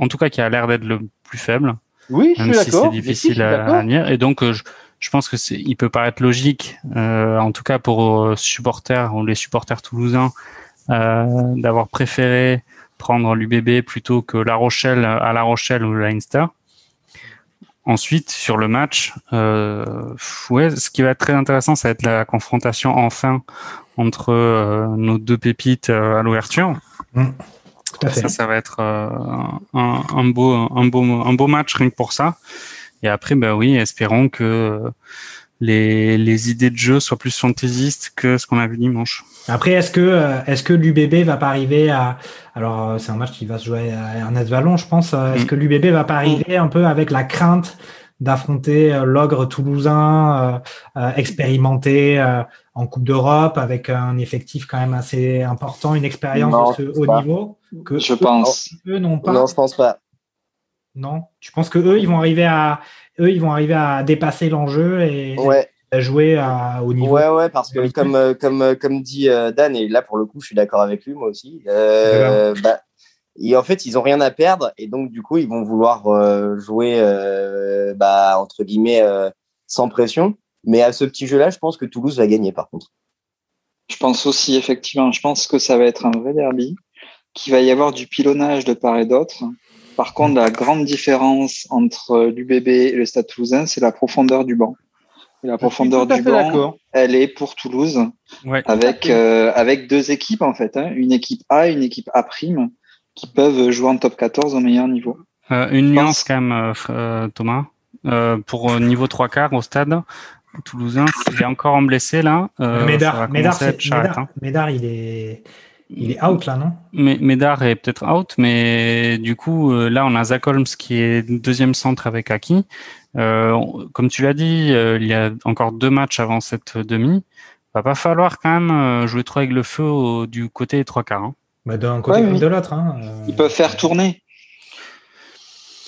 en tout cas qui a l'air d'être le plus faible. Oui, je même suis si c'est difficile à, lire. Et donc, euh, je, je, pense que c'est, il peut paraître logique, euh, en tout cas pour euh, supporters ou les supporters toulousains, euh, d'avoir préféré prendre l'UBB plutôt que La Rochelle à La Rochelle ou Leinster. Ensuite, sur le match, euh, ouais, ce qui va être très intéressant, ça va être la confrontation enfin entre nos deux pépites à l'ouverture. Mmh. Ça, ça va être euh, un, un, beau, un, beau, un beau match rien que pour ça. Et après, ben oui, espérons que les, les idées de jeu soient plus fantaisistes que ce qu'on a vu dimanche. Après, est-ce que euh, est-ce que l'UBB va pas arriver à alors euh, c'est un match qui va se jouer à Ernest Vallon, je pense. Est-ce mm. que l'UBB va pas arriver un peu avec la crainte d'affronter l'ogre toulousain expérimenté en Coupe d'Europe avec un effectif quand même assez important, une expérience de ce haut niveau que Je pense. Eux n'ont pas. Non, je pense pas. Non, tu penses que eux ils vont arriver à eux ils vont arriver à dépasser l'enjeu et à jouer à, au niveau. Ouais ouais parce que comme euh, comme euh, comme dit euh, Dan et là pour le coup je suis d'accord avec lui moi aussi. Euh, bah, et en fait ils ont rien à perdre et donc du coup ils vont vouloir jouer bah, entre guillemets sans pression. Mais à ce petit jeu-là, je pense que Toulouse va gagner par contre. Je pense aussi, effectivement, je pense que ça va être un vrai derby, qu'il va y avoir du pilonnage de part et d'autre. Par contre, la grande différence entre l'UBB et le Stade toulousain, c'est la profondeur du banc. Et la profondeur du banc, elle est pour Toulouse, avec, euh, avec deux équipes en fait, hein. une équipe A et une équipe A prime, qui peuvent jouer en top 14 au meilleur niveau. Euh, une nuance quand même, euh, Thomas. pour niveau 3 quarts au stade, Toulousain, il est encore en blessé là. Euh, Médard, Médard, hein. Médard, il est. Il est out là, non? Médard est peut-être out, mais du coup, euh, là, on a Zach Holmes qui est deuxième centre avec Aki. Euh, comme tu l'as dit, il y a encore deux matchs avant cette demi. Va pas falloir quand même jouer trop avec le feu du côté des trois quarts. Hein. Bah, d'un côté comme de l'autre. Hein. Ils peuvent faire tourner.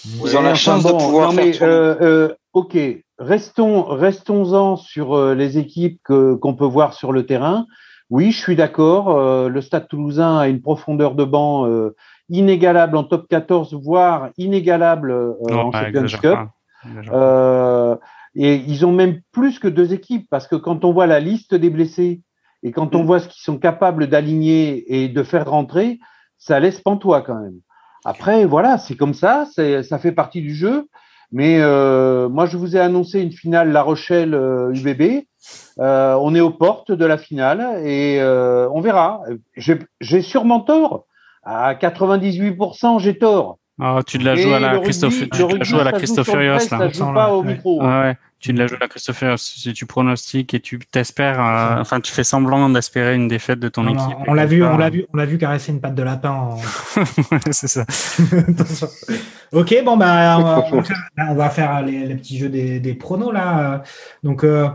Ils ont la chance de pouvoir faire tourner. ok, restons, restons-en sur euh, les équipes qu'on peut voir sur le terrain. Oui, je suis d'accord. Euh, le Stade Toulousain a une profondeur de banc euh, inégalable en top 14, voire inégalable en Champions Cup. et ils ont même plus que deux équipes parce que quand on voit la liste des blessés et quand on mm. voit ce qu'ils sont capables d'aligner et de faire rentrer, ça laisse pantois quand même. Après, voilà, c'est comme ça, ça fait partie du jeu. Mais euh, moi, je vous ai annoncé une finale La Rochelle-UBB. Euh, on est aux portes de la finale et euh, on verra. J'ai sûrement tort. À 98%, j'ai tort. Ah, tu la joues à la Christophe, tu la joues à la Christophe Furios là. Joue pas au micro. ouais. Tu la joues à la Christophe Furios. Si tu pronostiques et tu t'espères, euh, enfin, tu fais semblant d'espérer une défaite de ton Non, équipe. on l'a vu, on l'a vu, on l'a vu caresser une patte de lapin. en- c'est ça. ok, bon bah on va, on va faire- on va faire les, les petits jeux des, des pronos là. Donc euh,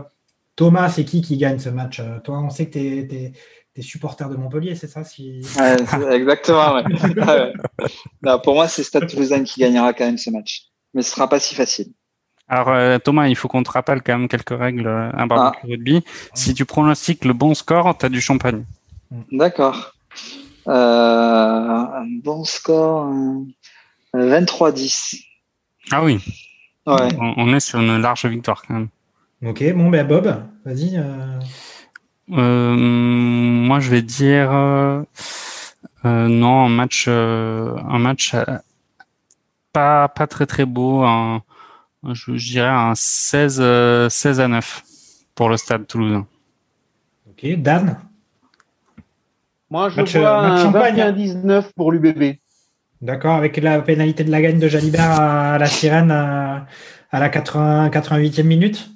Thomas, c'est qui qui gagne ce match Euh, Toi, on sait que t'es es, es supporter de Montpellier, c'est ça si... Ouais, exactement. ouais. Ouais. Non, pour moi, c'est Stade Toulousaine qui gagnera quand même ce match. Mais ce sera pas si facile. Alors euh, Thomas, il faut qu'on te rappelle quand même quelques règles euh, un barbecue rugby. Si tu pronostiques le bon score, tu as du champagne. D'accord. Euh, un bon score. euh, 23-10. Ah oui, Ouais. on, on est sur une large victoire quand même. Ok, bon bah Bob, vas-y. Euh, moi, je vais dire euh, euh, non, un match, euh, un match euh, pas pas très très beau. Un, je, je dirais un 16 euh, 16 à 9 pour le Stade Toulousain. Ok, Dan? Moi, je Match- vois match un champagne, hein. 21-19 pour l'UBB. D'accord, avec la pénalité de la gagne de Jalibert à la sirène à, à la 80, 88e minute?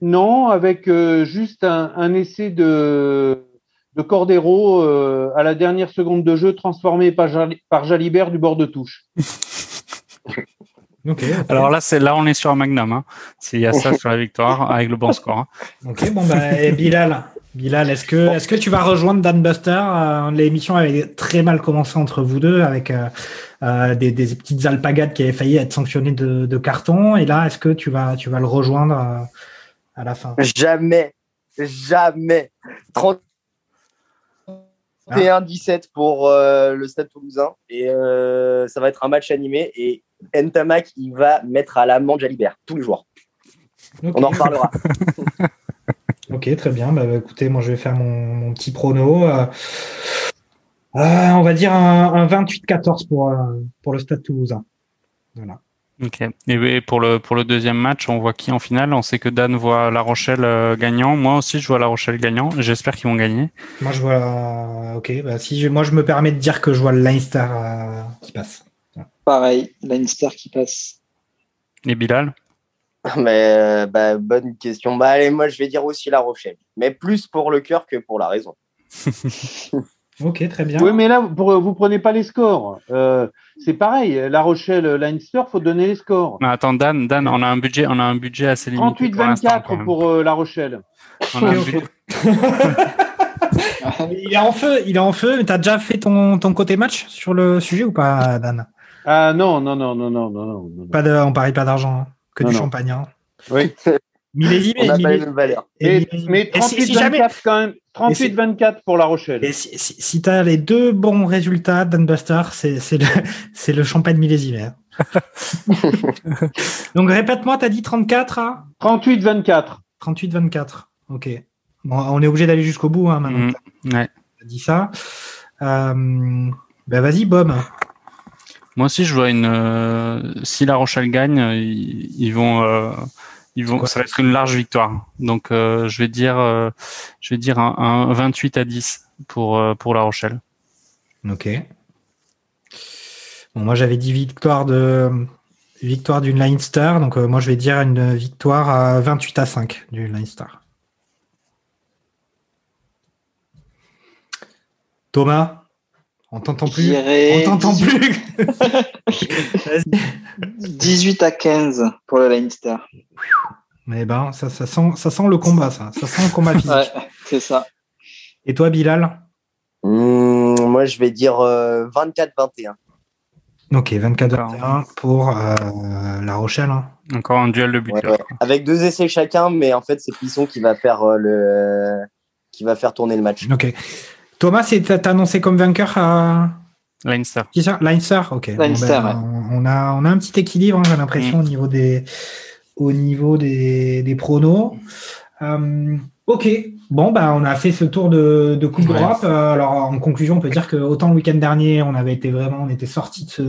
Non, avec euh, juste un, un essai de, de Cordero euh, à la dernière seconde de jeu transformé par, Jali- par Jalibert du bord de touche. Alors là, c'est là, on est sur un magnum. Hein. S'il y a ça sur la victoire avec le bon score. hein. Ok, bon bah et Bilal. Bilal, est-ce que est-ce que tu vas rejoindre Dan Buster? Euh, L'émission avait très mal commencé entre vous deux avec euh, euh, des, des petites alpagades qui avaient failli être sanctionnées de, de carton. Et là, est-ce que tu vas tu vas le rejoindre euh, à la fin Jamais, jamais. 31-17 pour euh, le Stade Toulousain. Et euh, ça va être un match animé. Et Ntamak, il va mettre à l'amende Jalibert tous les jours. On en reparlera. Ok, très bien. Bah, bah, écoutez, moi je vais faire mon, mon petit prono. Euh, on va dire un, un 28-14 pour, pour le Stade Toulousain. Voilà. Ok. Et, pour le pour le deuxième match, on voit qui en finale? On sait que Dan voit La Rochelle euh, gagnant. Moi aussi, je vois La Rochelle gagnant. J'espère qu'ils vont gagner. Moi je vois. ok, bah, si je- moi je me permets de dire que je vois le Leinster euh, qui passe. Pareil, Leinster qui passe. Et Bilal? Mais euh, bah, bonne question. Bah, allez, moi, je vais dire aussi La Rochelle. Mais plus pour le cœur que pour la raison. Ok, très bien. Oui, mais là, pour, vous prenez pas les scores. Euh, c'est pareil, La Rochelle, Leinster, faut donner les scores. Mais attends, Dan, Dan, on a un budget, on a un budget assez limité pour l'instant. quand 38-24 même. pour euh, La Rochelle. On a un Ok, budget- Il est en feu, il est en feu. T'as déjà fait ton, ton côté match sur le sujet ou pas, Dan? Ah non, non, non, non, non, non, non. non. Pas de, on parie pas d'argent, hein. que Non, du non. champagne. Hein. Oui. Millésimé, On n'a pas les millé- mêmes valeurs. et Mais, millésimé. mais Et si- si jamais- 38-24 quand même. 38-24 pour La Rochelle. Et si, si, si tu as les deux bons résultats, Dan Buster, c'est le, le champagne millésimé. hein. Donc répète-moi, tu as dit 34 à 38-24. 38-24. Ok. Bon, on est obligé d'aller jusqu'au bout hein, maintenant. Ouais. Tu as dit ça. Euh, ben vas-y, Bob. Moi aussi, je vois une. euh, si La Rochelle gagne, ils, ils vont, euh, ils vont. Ça va être une large victoire. Donc, euh, je vais dire, euh, je vais dire un, un 28 à 10 pour euh, pour La Rochelle. Ok. Bon, moi j'avais dit victoire de victoire du Leinster, donc euh, moi je vais dire une victoire à 28 à 5 du Leinster. Thomas, on t'entend plus. On t'entend 18 plus. Vas-y. 18 à 15 pour le Leinster. Mais ben, ça, ça sent, ça sent le combat, ça. Ça sent le combat physique. Ouais, c'est ça. Et toi, Bilal Mmh, moi, je vais dire euh, 24-21. Ok, 24 D'accord. 21 pour euh, La Rochelle. hein. Encore un duel de but. Ouais, ouais. Avec deux essais chacun, mais en fait, c'est Plisson qui va faire euh, le qui va faire tourner le match. Ok. Thomas, t'as t'as annoncé comme vainqueur à Leinster. qui ça Leinster, ok. Bon, Leinster, ben, ouais. on, a, on a un petit équilibre, hein, j'ai l'impression, au niveau des, au niveau des, des pronos. Euh, ok, Bon, bah, on a fait ce tour de, de Coupe d'Europe. Euh, alors, en conclusion, on peut dire que autant le week-end dernier, on avait été vraiment, on était sorti de ce,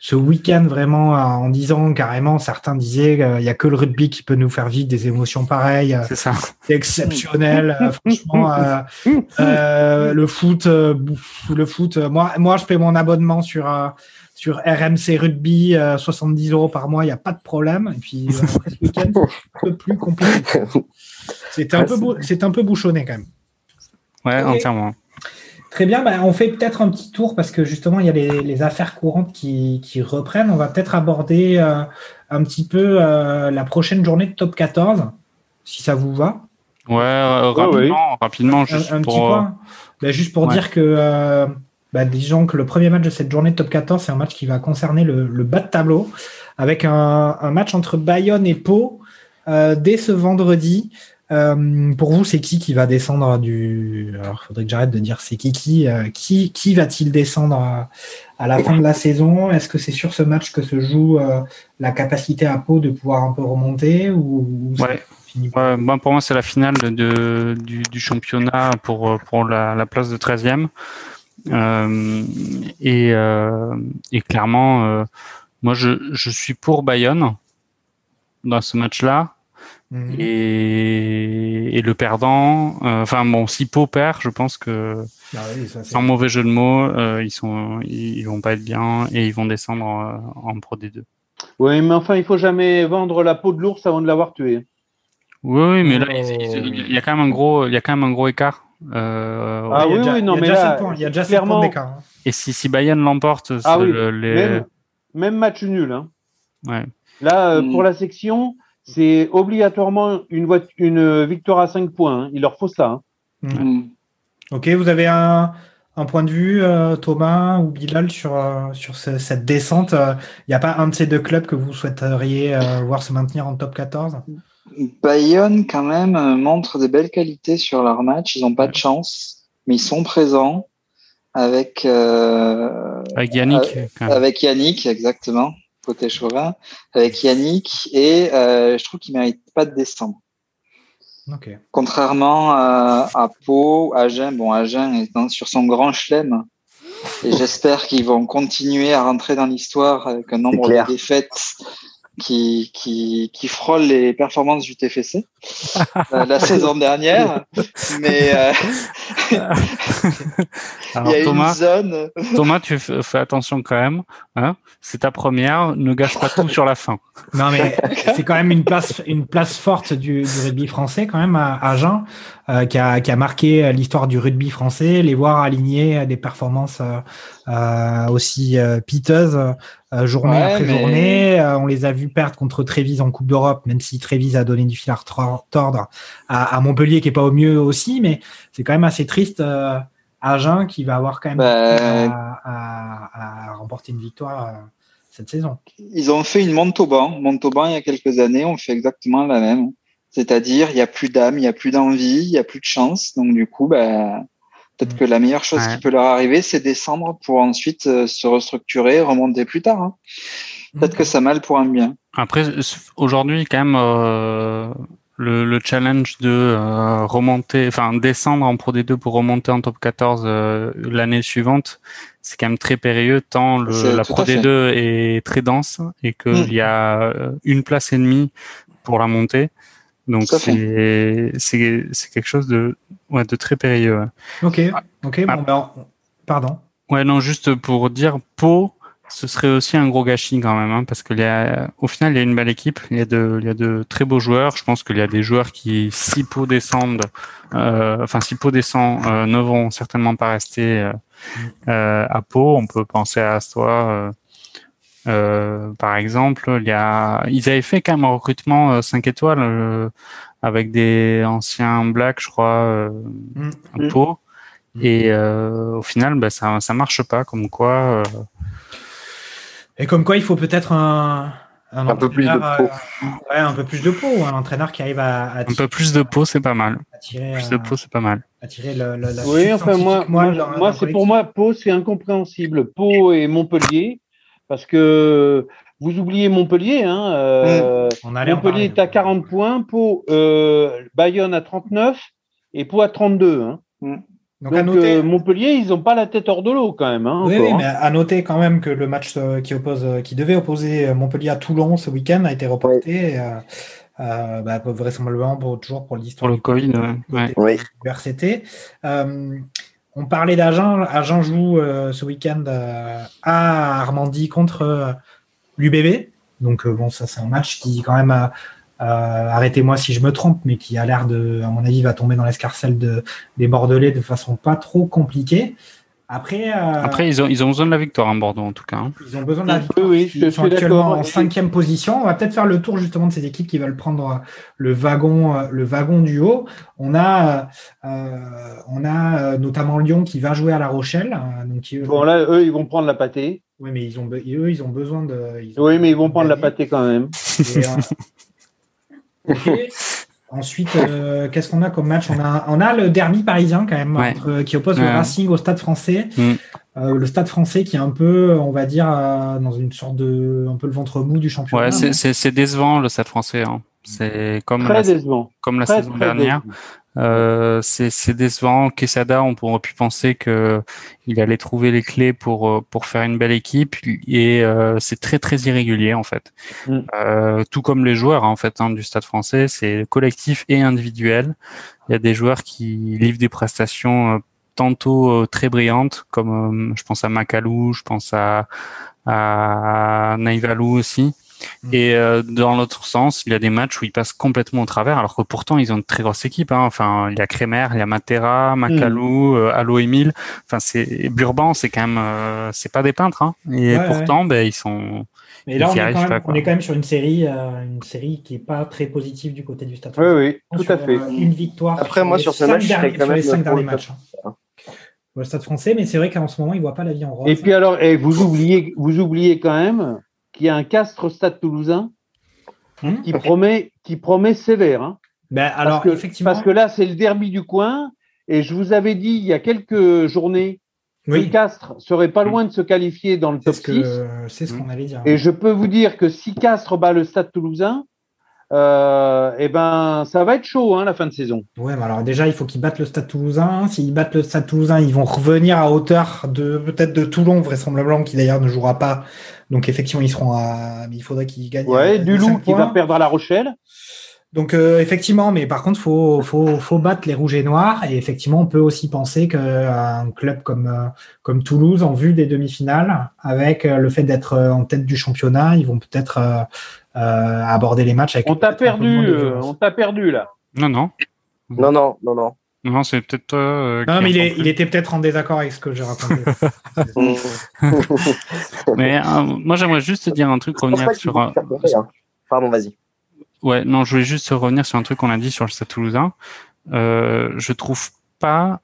ce week-end vraiment euh, en disant carrément, certains disaient qu'il n'y a que le rugby qui peut nous faire vivre des émotions pareilles. C'est ça. C'est exceptionnel. Euh, franchement, le foot, le foot. moi, moi, je paie mon abonnement sur sur RMC Rugby, 70 euros par mois, il n'y a pas de problème. Et puis, après ce week-end, c'est un peu plus compliqué. C'est un, peu c'est un peu bouchonné quand même. Ouais, entièrement. Très bien, bah, on fait peut-être un petit tour parce que justement, il y a les, affaires courantes qui, reprennent. On va peut-être aborder euh, un petit peu euh, la prochaine journée de top 14, si ça vous va. Ouais, euh, rapidement, rapidement, juste un, pour, petit point. Bah, juste pour dire que, bah, disons que le premier match de cette journée de top 14, c'est un match qui va concerner le, bas de tableau, avec un, un match entre Bayonne et Pau dès ce vendredi. Euh, pour vous, c'est qui qui va descendre du. Alors, il faudrait que j'arrête de dire c'est qui qui. Euh, qui, qui va-t-il descendre à, la fin de la saison? Est-ce que c'est sur ce match que se joue euh, la capacité à Pau de pouvoir un peu remonter ou, ouais. ouais pour moi, c'est la finale de, du, du, championnat pour, pour la, la place de 13e. Et, et clairement, moi, je, je suis pour Bayonne dans ce match-là. Mhm. Et, le perdant, euh, enfin bon, si Pau perd, je pense que ah sans mauvais jeu de mots, euh, ils sont, ils, vont pas être bien et ils vont descendre en, Pro D2. Oui, mais enfin, il faut jamais vendre la peau de l'ours avant de l'avoir tué. Oui, mais là, il y a quand même un gros, il y a quand même un gros écart. Euh, ah oui, oui, non, mais là, il y a déjà clairement... d'écart. Hein. Et si, si Bayern l'emporte, ah les... même, match nul. Hein. Ouais. Là, pour mm. la section, c'est obligatoirement une, une, victoire à 5 points. Hein. Il leur faut ça. Hein. Mm. Ok, vous avez un, point de vue, euh, Thomas ou Bilal, sur, euh, sur cette descente Il euh, n'y a pas un de ces deux clubs que vous souhaiteriez voir se maintenir en top 14 Bayonne, quand même, montre des belles qualités sur leur match. Ils n'ont pas de chance, mais ils sont présents avec, avec Yannick. avec Yannick, exactement côté chauvin, avec Yannick, et euh, je trouve qu'il ne mérite pas de descendre. Contrairement à, à Pau, Agen, bon, Agen est sur son grand chelem, et j'espère qu'ils vont continuer à rentrer dans l'histoire avec un nombre de défaites qui, qui, qui frôle les performances du TFC euh, la saison dernière. Mais euh, il y a Thomas, une zone. Thomas, tu fais attention quand même. Hein c'est ta première. Ne gâche pas tout sur la fin. Non, mais c'est quand même une place, une place forte du, du rugby français quand même à Agen, euh, qui, a, qui a marqué l'histoire du rugby français. Les voir aligner des performances euh, aussi piteuses euh, journée après journée. Euh, on les a vus perdre contre Trévise en Coupe d'Europe, même si Trévise a donné du fil à tordre à, Montpellier, qui est pas au mieux aussi, mais c'est quand même assez triste. Euh, Agen qui va avoir quand même bah, à, remporter une victoire cette saison. Ils ont fait une Montauban. Montauban, il y a quelques années, on fait exactement la même. C'est-à-dire, il n'y a plus d'âme, il n'y a plus d'envie, il n'y a plus de chance. Donc, du coup, bah, Peut-être mm. que la meilleure chose qui peut leur arriver, c'est descendre pour ensuite euh, se restructurer, remonter plus tard. Hein. Peut-être mm. que ça mal pour un bien. Après, aujourd'hui, quand même, euh, le, challenge de euh, remonter, enfin descendre en Pro D2 pour remonter en top 14 l'année suivante, c'est quand même très périlleux tant la Pro D2 est très dense et qu'il mm. y a une place et demie pour la montée. Donc c'est c'est quelque chose de ouais, de très périlleux. Ok ok bon ah. ben, pardon. Ouais non juste pour dire Pau ce serait aussi un gros gâchis quand même hein, parce que au final il y a une belle équipe il y a de il y a de très beaux joueurs je pense qu'il y a des joueurs qui si Pau descendent euh, enfin si Pau descend euh, ne vont certainement pas rester euh, mm. euh à Pau on peut penser à Astois euh, euh, par exemple, il y a, ils avaient fait quand même un recrutement 5 euh, étoiles euh, avec des anciens blacks, je crois, mm. un pot. Mm. Et au final, bah, ça ça marche pas. Comme quoi. Et comme quoi, il faut peut-être un, un, peu plus de peau. ouais, un peu plus de peau. Un entraîneur qui arrive à, un peu plus de peau, c'est pas mal. plus de peau, c'est pas mal. Attirer le, le, oui, enfin moi, moi, moi c'est pour moi peau, c'est incompréhensible. Pau et Montpellier parce que vous oubliez Montpellier. Hein, euh, Montpellier est à 40 points, Pau, euh, Bayonne à 39 et Pau à 32. Hein. Mm. Donc, euh, Montpellier, ils n'ont pas la tête hors de l'eau quand même. Hein, oui, encore, oui, hein. mais à noter quand même que le match qui, oppose, qui devait opposer Montpellier à Toulon ce week-end a été reporté. euh, euh, bah, vraisemblablement pour, toujours pour l'histoire Pour le du Covid, ouais. Ouais. Oui. On parlait d'Agen. Agen joue euh, ce week-end euh, à Armandie contre euh, l'UBB. Donc bon, ça c'est un match qui quand même, arrêtez-moi si je me trompe, mais qui a l'air de, à mon avis, va tomber dans l'escarcelle de, des Bordelais de façon pas trop compliquée. Après, euh, Après, ils ont, ils ont besoin de la victoire en Bordeaux, en tout cas. hein. ils ont besoin de la victoire. oui, je Ils sont suis actuellement en cinquième position. On va peut-être faire le tour justement de ces équipes qui veulent prendre euh, le wagon, euh, le wagon du haut. On a, euh, on a notamment Lyon qui va jouer à La Rochelle. euh, donc qui- Bon, là, eux, ils vont prendre la pâtée. oui, mais ils ont, eux, ils ont besoin de. ils ont Oui, mais ils vont prendre la pâtée quand même. Et, euh. Ensuite, euh, qu'est-ce qu'on a comme match? On a, on a le derby parisien quand même, Ouais. entre- qui oppose le. Racing au Stade français. Mm. Euh, le Stade français qui est un peu, on va dire, euh, dans une sorte de. un peu le ventre mou du championnat. Ouais, c'est- non c'est c'est décevant le Stade français. hein. C'est comme Très la, décevant. comme la Très, saison très dernière. décevant. Euh, c'est décevant. Quesada, on pourrait pu penser que il allait trouver les clés pour euh, pour faire une belle équipe et euh, c'est très très irrégulier en fait. Mm. Euh, tout comme les joueurs en fait hein, du Stade Français, c'est collectif et individuel. Il y a des joueurs qui livrent des prestations euh, tantôt euh, très brillantes, comme je pense à Macalou, je pense à à Naivalou aussi. Mm. Et euh, dans l'autre sens, il y a des matchs où ils passent complètement au travers, alors que pourtant ils ont une très grosse équipe. Hein. Enfin, il y a Kremer, il y a Matera, Macalou, euh, Allo Emile. Enfin, c'est Burban, c'est quand même, euh, c'est pas des peintres. Hein. Et Ouais, pourtant, ben ils sont. Mais là, Ils on est, quand même, pas, quoi. on est quand même sur une série, euh, une série qui est pas très positive du côté du Stade Oui, français. oui, tout à fait. euh, Une victoire. Après, moi, sur ce match, je serais derniers- quand sur les cinq derniers matchs. hein. Pour le Stade français, mais c'est vrai qu'en ce moment, il voit pas la vie en rose. Et puis alors, et vous oubliez, vous oubliez quand même qu'il y a un Castres Stade Toulousain Hmm qui promet, qui promet sévère. hein. Ben, alors, parce, que, effectivement, parce que là, c'est le derby du coin. Et je vous avais dit il y a quelques journées que oui, Castres serait pas loin de se qualifier dans le top ce 6. que c'est ce qu'on allait dire. Et je peux vous dire que si Castres bat le Stade Toulousain, euh, eh ben, ça va être chaud hein, la fin de saison. Ouais, mais alors déjà, il faut qu'ils battent le Stade Toulousain. S'ils battent le Stade Toulousain, ils vont revenir à hauteur de peut-être de Toulon, vraisemblablement, qui d'ailleurs ne jouera pas. Donc effectivement, ils seront à. Mais il faudrait qu'ils gagnent. Ouais, euh, du loup qui va perdre à La Rochelle. Donc euh, effectivement, mais par contre, faut faut faut battre les rouges et noirs. Et effectivement, on peut aussi penser qu'un club comme euh, comme Toulouse, en vue des demi-finales, avec euh, le fait d'être euh, en tête du championnat, ils vont peut-être euh, euh, aborder les matchs avec. On t'a perdu, euh, on t'a perdu là. Non, non, Non, non, non, non. Non, c'est peut-être toi. euh, Non, mais il, est- entends il était peut-être en désaccord avec ce que j'ai raconté. Mais euh, moi, j'aimerais juste dire un truc, revenir sur. un- pleurer, hein? Pardon, vas-y. Ouais, non, je voulais juste revenir sur un truc qu'on a dit sur le Stade Toulousain. Euh, je trouve pas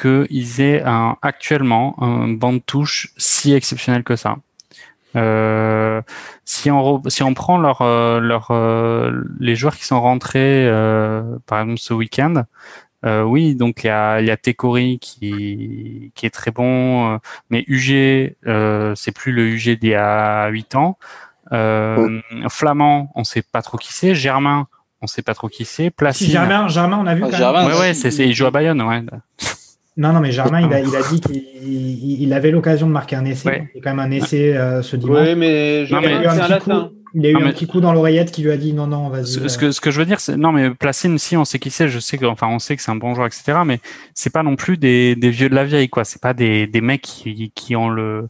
qu'ils aient un, actuellement un banc de touche si exceptionnel que ça. Euh, si on si on prend leur euh, leur euh, les joueurs qui sont rentrés euh, par exemple ce week-end, euh, oui donc il y a il y a Tekori qui qui est très bon, euh, mais UG euh, c'est plus le UG d'il y a huit ans. Euh, Flamand, on sait pas trop qui c'est. Germain, on sait pas trop qui c'est. si Placine. Germain, Germain, on a vu. Ah, quand Germain, même. Ouais, ouais, c'est, c'est, il joue à Bayonne, ouais. Non, non, mais Germain, il a, il a dit qu'il il- il avait l'occasion de marquer un essai. Ouais. Il y a quand même un essai euh, ce dimanche. Oui, mais je Non, il a mais- eu c'est un latin. coup, il a eu Non, un mais- petit coup dans l'oreillette qui lui a dit non, non, vas-y. Ce, euh, ce que, ce que je veux dire, c'est, non, mais Placine, si on sait qui c'est, je sais que, enfin, on sait que c'est un bon joueur, etc., mais c'est pas non plus des, des vieux de la vieille, quoi. C'est pas des, des mecs qui, qui ont le,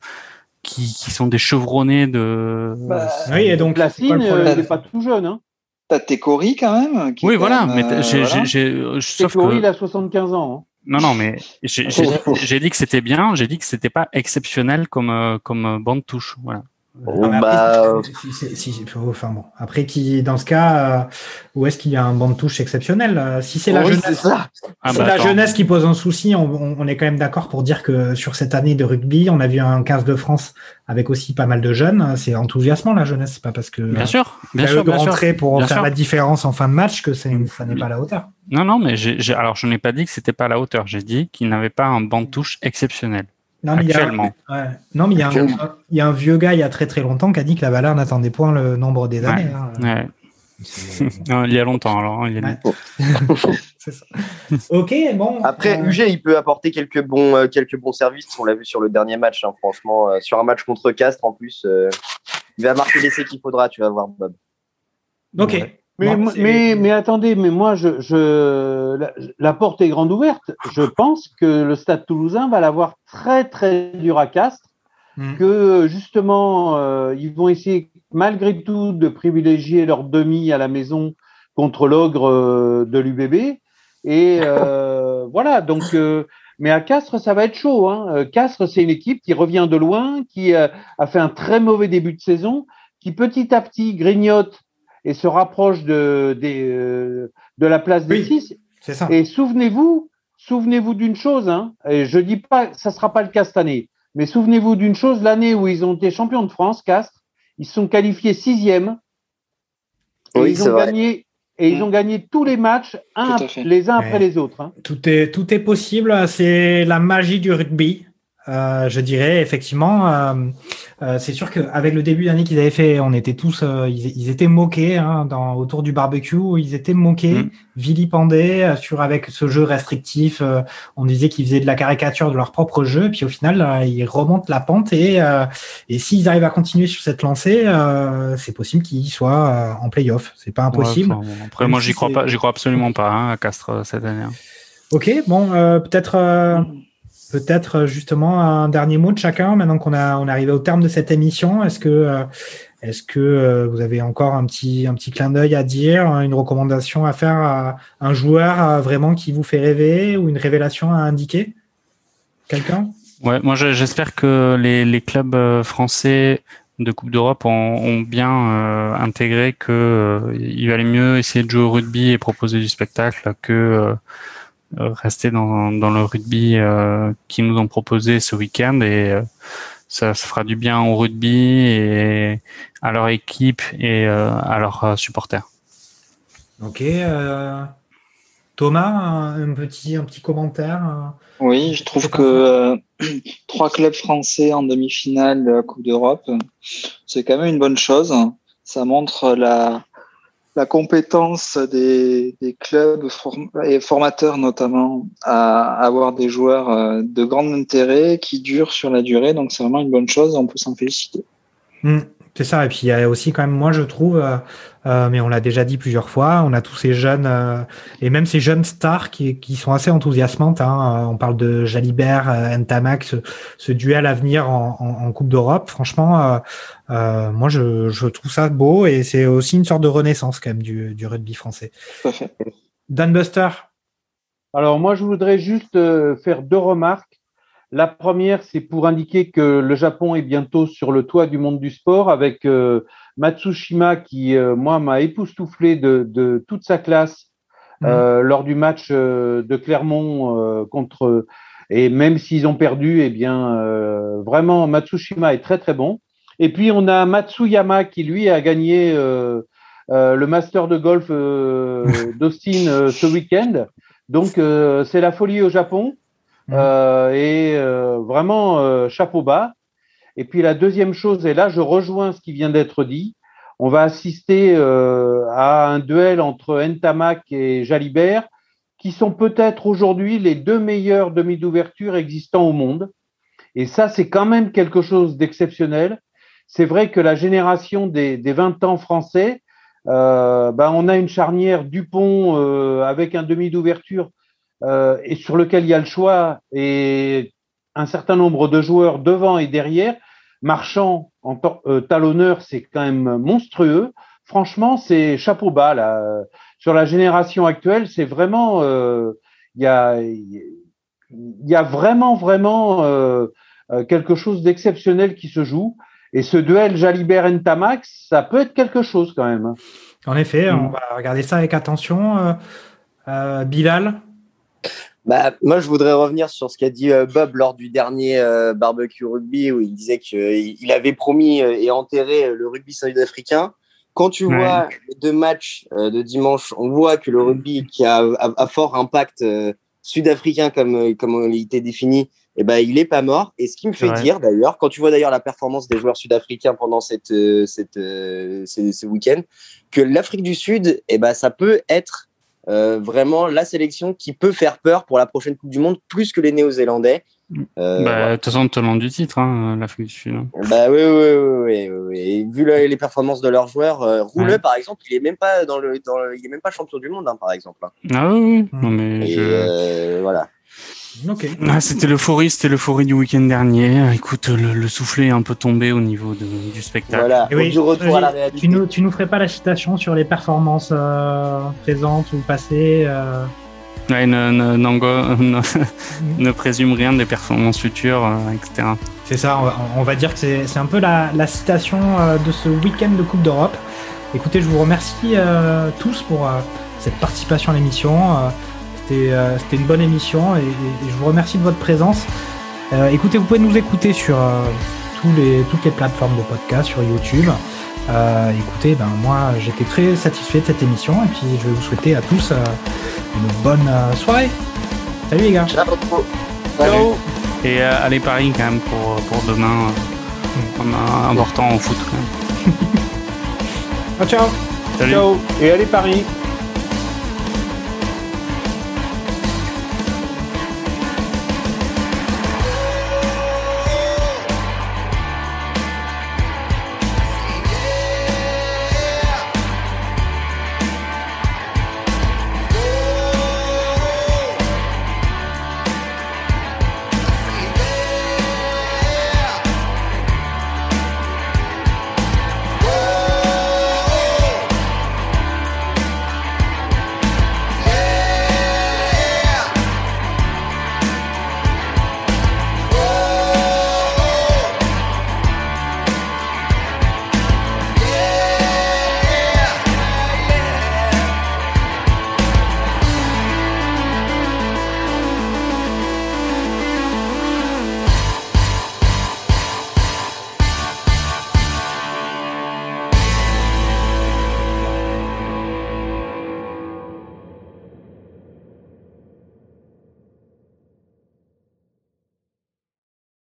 qui, qui sont des chevronnés de. Bah, Oui, et donc, Placine, le euh, problème il n'est pas tout jeune. Hein. T'as Tekori quand même. qui oui, voilà, même, mais euh, j'ai, voilà. j'ai, j'ai- sauf Tekori, que, il a 75 ans. hein. non, non, mais j'ai, dit que c'était bien, j'ai dit que c'était pas exceptionnel comme, comme bande touche, voilà. Bah, après, si- si- si- si- enfin bon. Après, qui, dans ce cas, euh, où est-ce qu'il y a un banc de touche exceptionnel Euh, Si c'est la oui, jeunesse, c'est ça. Ah, c'est bah, la jeunesse qui pose un souci. On, est quand même d'accord pour dire que sur cette année de rugby, on a vu un 15 de France avec aussi pas mal de jeunes. C'est enthousiasmant la jeunesse, c'est pas parce que Bien sûr, bien il y a sûr, bien sûr. rentrer pour Bien faire sûr. la différence en fin de match que c'est, ça n'est pas à la hauteur. Non, non, mais j'ai, j'ai- alors je n'ai pas dit que c'était pas à la hauteur. J'ai dit qu'il n'avait pas un banc de touche exceptionnel. Non, mais il y a- Actuellement. ouais. Non, mais il y, a un, Actuellement. il y a un vieux gars il y a très très longtemps qui a dit que la valeur n'attendait point le nombre des années. hein. Ouais. il y a longtemps alors. Hein, il y a ça. Ok, bon. Après, euh... UG, il peut apporter quelques bons, euh, quelques bons services. On l'a vu sur le dernier match, hein, franchement. Euh, sur un match contre Castres, en plus, euh, il va marquer l'essai qu'il faudra, tu vas voir, Bob. Ok. Mais, bon, mais, mais, attendez, mais moi, je, je la, la, porte est grande ouverte. Je pense que le Stade toulousain va l'avoir très, très dur à Castres. Mmh. Que justement, euh, ils vont essayer malgré tout de privilégier leur demi à la maison contre l'ogre euh, de l'UBB. Et euh, voilà, donc, euh, mais à Castres, ça va être chaud. Hein. Castres, c'est une équipe qui revient de loin, qui a fait un très mauvais début de saison, qui petit à petit grignote et se rapproche de, de, de la place des oui, six. Ça. Et souvenez-vous, souvenez-vous d'une chose, hein, et je dis pas, ça sera pas le cas cette année, mais souvenez-vous d'une chose, l'année où ils ont été champions de France, Castres, ils se sont qualifiés sixième. Oui, et ils ont vrai. gagné et ils ont gagné tous les matchs un, les uns après ouais. les autres. Hein. Tout est tout est possible. C'est la magie du rugby. Euh, je dirais effectivement, euh, euh, c'est sûr qu'avec le début d'année qu'ils avaient fait, on était tous, euh, ils, ils, étaient moqués hein, dans, autour du barbecue, ils étaient moqués, Mm. vilipendés euh, sur avec ce jeu restrictif. euh, on disait qu'ils faisaient de la caricature de leur propre jeu, puis au final ils remontent la pente et euh, et s'ils arrivent à continuer sur cette lancée, euh, c'est possible qu'ils soient euh, en playoff. C'est pas impossible. Ouais, enfin, après, moi j'y crois pas, j'y crois absolument pas hein, à Castres cette année. Hein. Ok, bon, euh, peut-être. Peut-être justement un dernier mot de chacun maintenant qu'on on est arrivé au terme de cette émission. Est-ce que euh, est-ce que euh, vous avez encore un petit un petit clin d'œil à dire, une recommandation à faire à un joueur euh, vraiment qui vous fait rêver ou une révélation à indiquer? Quelqu'un? Ouais, moi j'espère que les, clubs euh, français de Coupe d'Europe ont, bien euh, intégré que euh, il valait mieux essayer de jouer au rugby et proposer du spectacle que euh, rester dans, dans le rugby euh, qu'ils nous ont proposé ce week-end et euh, ça, ça, fera du bien au rugby et à leur équipe et euh, à leurs supporters. Ok. euh, Thomas, un, un, petit, un petit commentaire Oui, je trouve que euh, trois clubs français en demi-finale de la Coupe d'Europe, c'est quand même une bonne chose. Ça montre la, la compétence des, clubs et formateurs notamment à avoir des joueurs euh, de grand intérêt qui durent sur la durée. Donc c'est vraiment une bonne chose, on peut s'en féliciter. Mmh, c'est ça. Et puis il y a aussi quand même, moi je trouve, euh, euh, mais on l'a déjà dit plusieurs fois, on a tous ces jeunes euh, et même ces jeunes stars qui, qui sont assez enthousiasmantes. Hein. On parle de Jalibert, Ntamak, ce, ce, duel à venir en, en, en Coupe d'Europe. Franchement, euh, moi je, je, trouve ça beau et c'est aussi une sorte de renaissance quand même du, du rugby français. Tout à fait. Dan Buster. Alors moi je voudrais juste euh, faire deux remarques. La première, c'est pour indiquer que le Japon est bientôt sur le toit du monde du sport avec euh, Matsushima qui, euh, moi, m'a époustouflé de, de, toute sa classe mmh. euh, lors du match euh, de Clermont euh, contre. Et même s'ils ont perdu, eh bien, euh, vraiment, Matsushima est très très bon. Et puis on a Matsuyama qui lui a gagné le Master de golf d'Austin ce week-end. Donc c'est la folie au Japon. Euh, et euh, vraiment euh, chapeau bas. Et puis la deuxième chose, et là je rejoins ce qui vient d'être dit, on va assister à un duel entre Ntamak et Jalibert, qui sont peut-être aujourd'hui les deux meilleurs demi d'ouverture existants au monde. Et ça, c'est quand même quelque chose d'exceptionnel. C'est vrai que la génération des, des 20 ans français, ben, on a une charnière Dupont avec un demi d'ouverture euh, et sur lequel il y a le choix et un certain nombre de joueurs devant et derrière. Marchand en euh, talonneur, c'est quand même monstrueux. Franchement, c'est chapeau bas là. Sur la génération actuelle, c'est vraiment il y a il y a vraiment vraiment euh, quelque chose d'exceptionnel qui se joue. Et ce duel Jalibert Ntamak, ça peut être quelque chose quand même. En effet, on va regarder ça avec attention. Euh, Bilal, bah, moi, je voudrais revenir sur ce qu'a dit euh, Bob lors du dernier euh, barbecue rugby où il disait qu'il avait promis et enterré le rugby sud-africain. Quand tu ouais. vois les deux matchs euh, de dimanche, on voit que le rugby qui a, a, a fort impact sud-africain comme, comme il était défini eh ben, il n'est pas mort. Et ce qui me fait dire d'ailleurs, quand tu vois d'ailleurs la performance des joueurs sud-africains pendant cette, cette, ce, week-end, que l'Afrique du Sud, eh ben, ça peut être vraiment la sélection qui peut faire peur pour la prochaine Coupe du Monde, plus que les Néo-Zélandais. Euh, bah, de toute façon, tenant du titre, hein, l'Afrique du Sud. Hein. Bah oui, oui, oui, oui, vu les performances de leurs joueurs, euh, Rouleux, par exemple, il est même pas dans le, il est même pas champion du monde, hein, par exemple. Hein. Ah oui, non, mais euh, voilà. Ah, c'était l'euphorie, c'était l'euphorie du week-end dernier. Écoute, le, soufflet est un peu tombé au niveau du spectacle. Voilà, oui, du retour à la réalité. Tu nous, tu nous ferais pas la citation sur les performances présentes ou passées Ouais, ne, ne, ne, présume rien des performances futures, euh, etc. C'est ça, on va, dire que c'est un peu la, citation euh, de ce week-end de Coupe d'Europe. Écoutez, je vous remercie euh, tous pour cette participation à l'émission. C'était une bonne émission et, je vous remercie de votre présence. écoutez, vous pouvez nous écouter sur tous les, toutes les plateformes de podcast, sur YouTube. écoutez, ben, moi j'étais très satisfait de cette émission et puis je vais vous souhaiter à tous une bonne euh, soirée. Salut les gars. Ciao. Ciao. Et euh, allez Paris quand même pour, pour demain. Euh, mm. important au foot quand même. ciao. Salut. Ciao. Et allez Paris.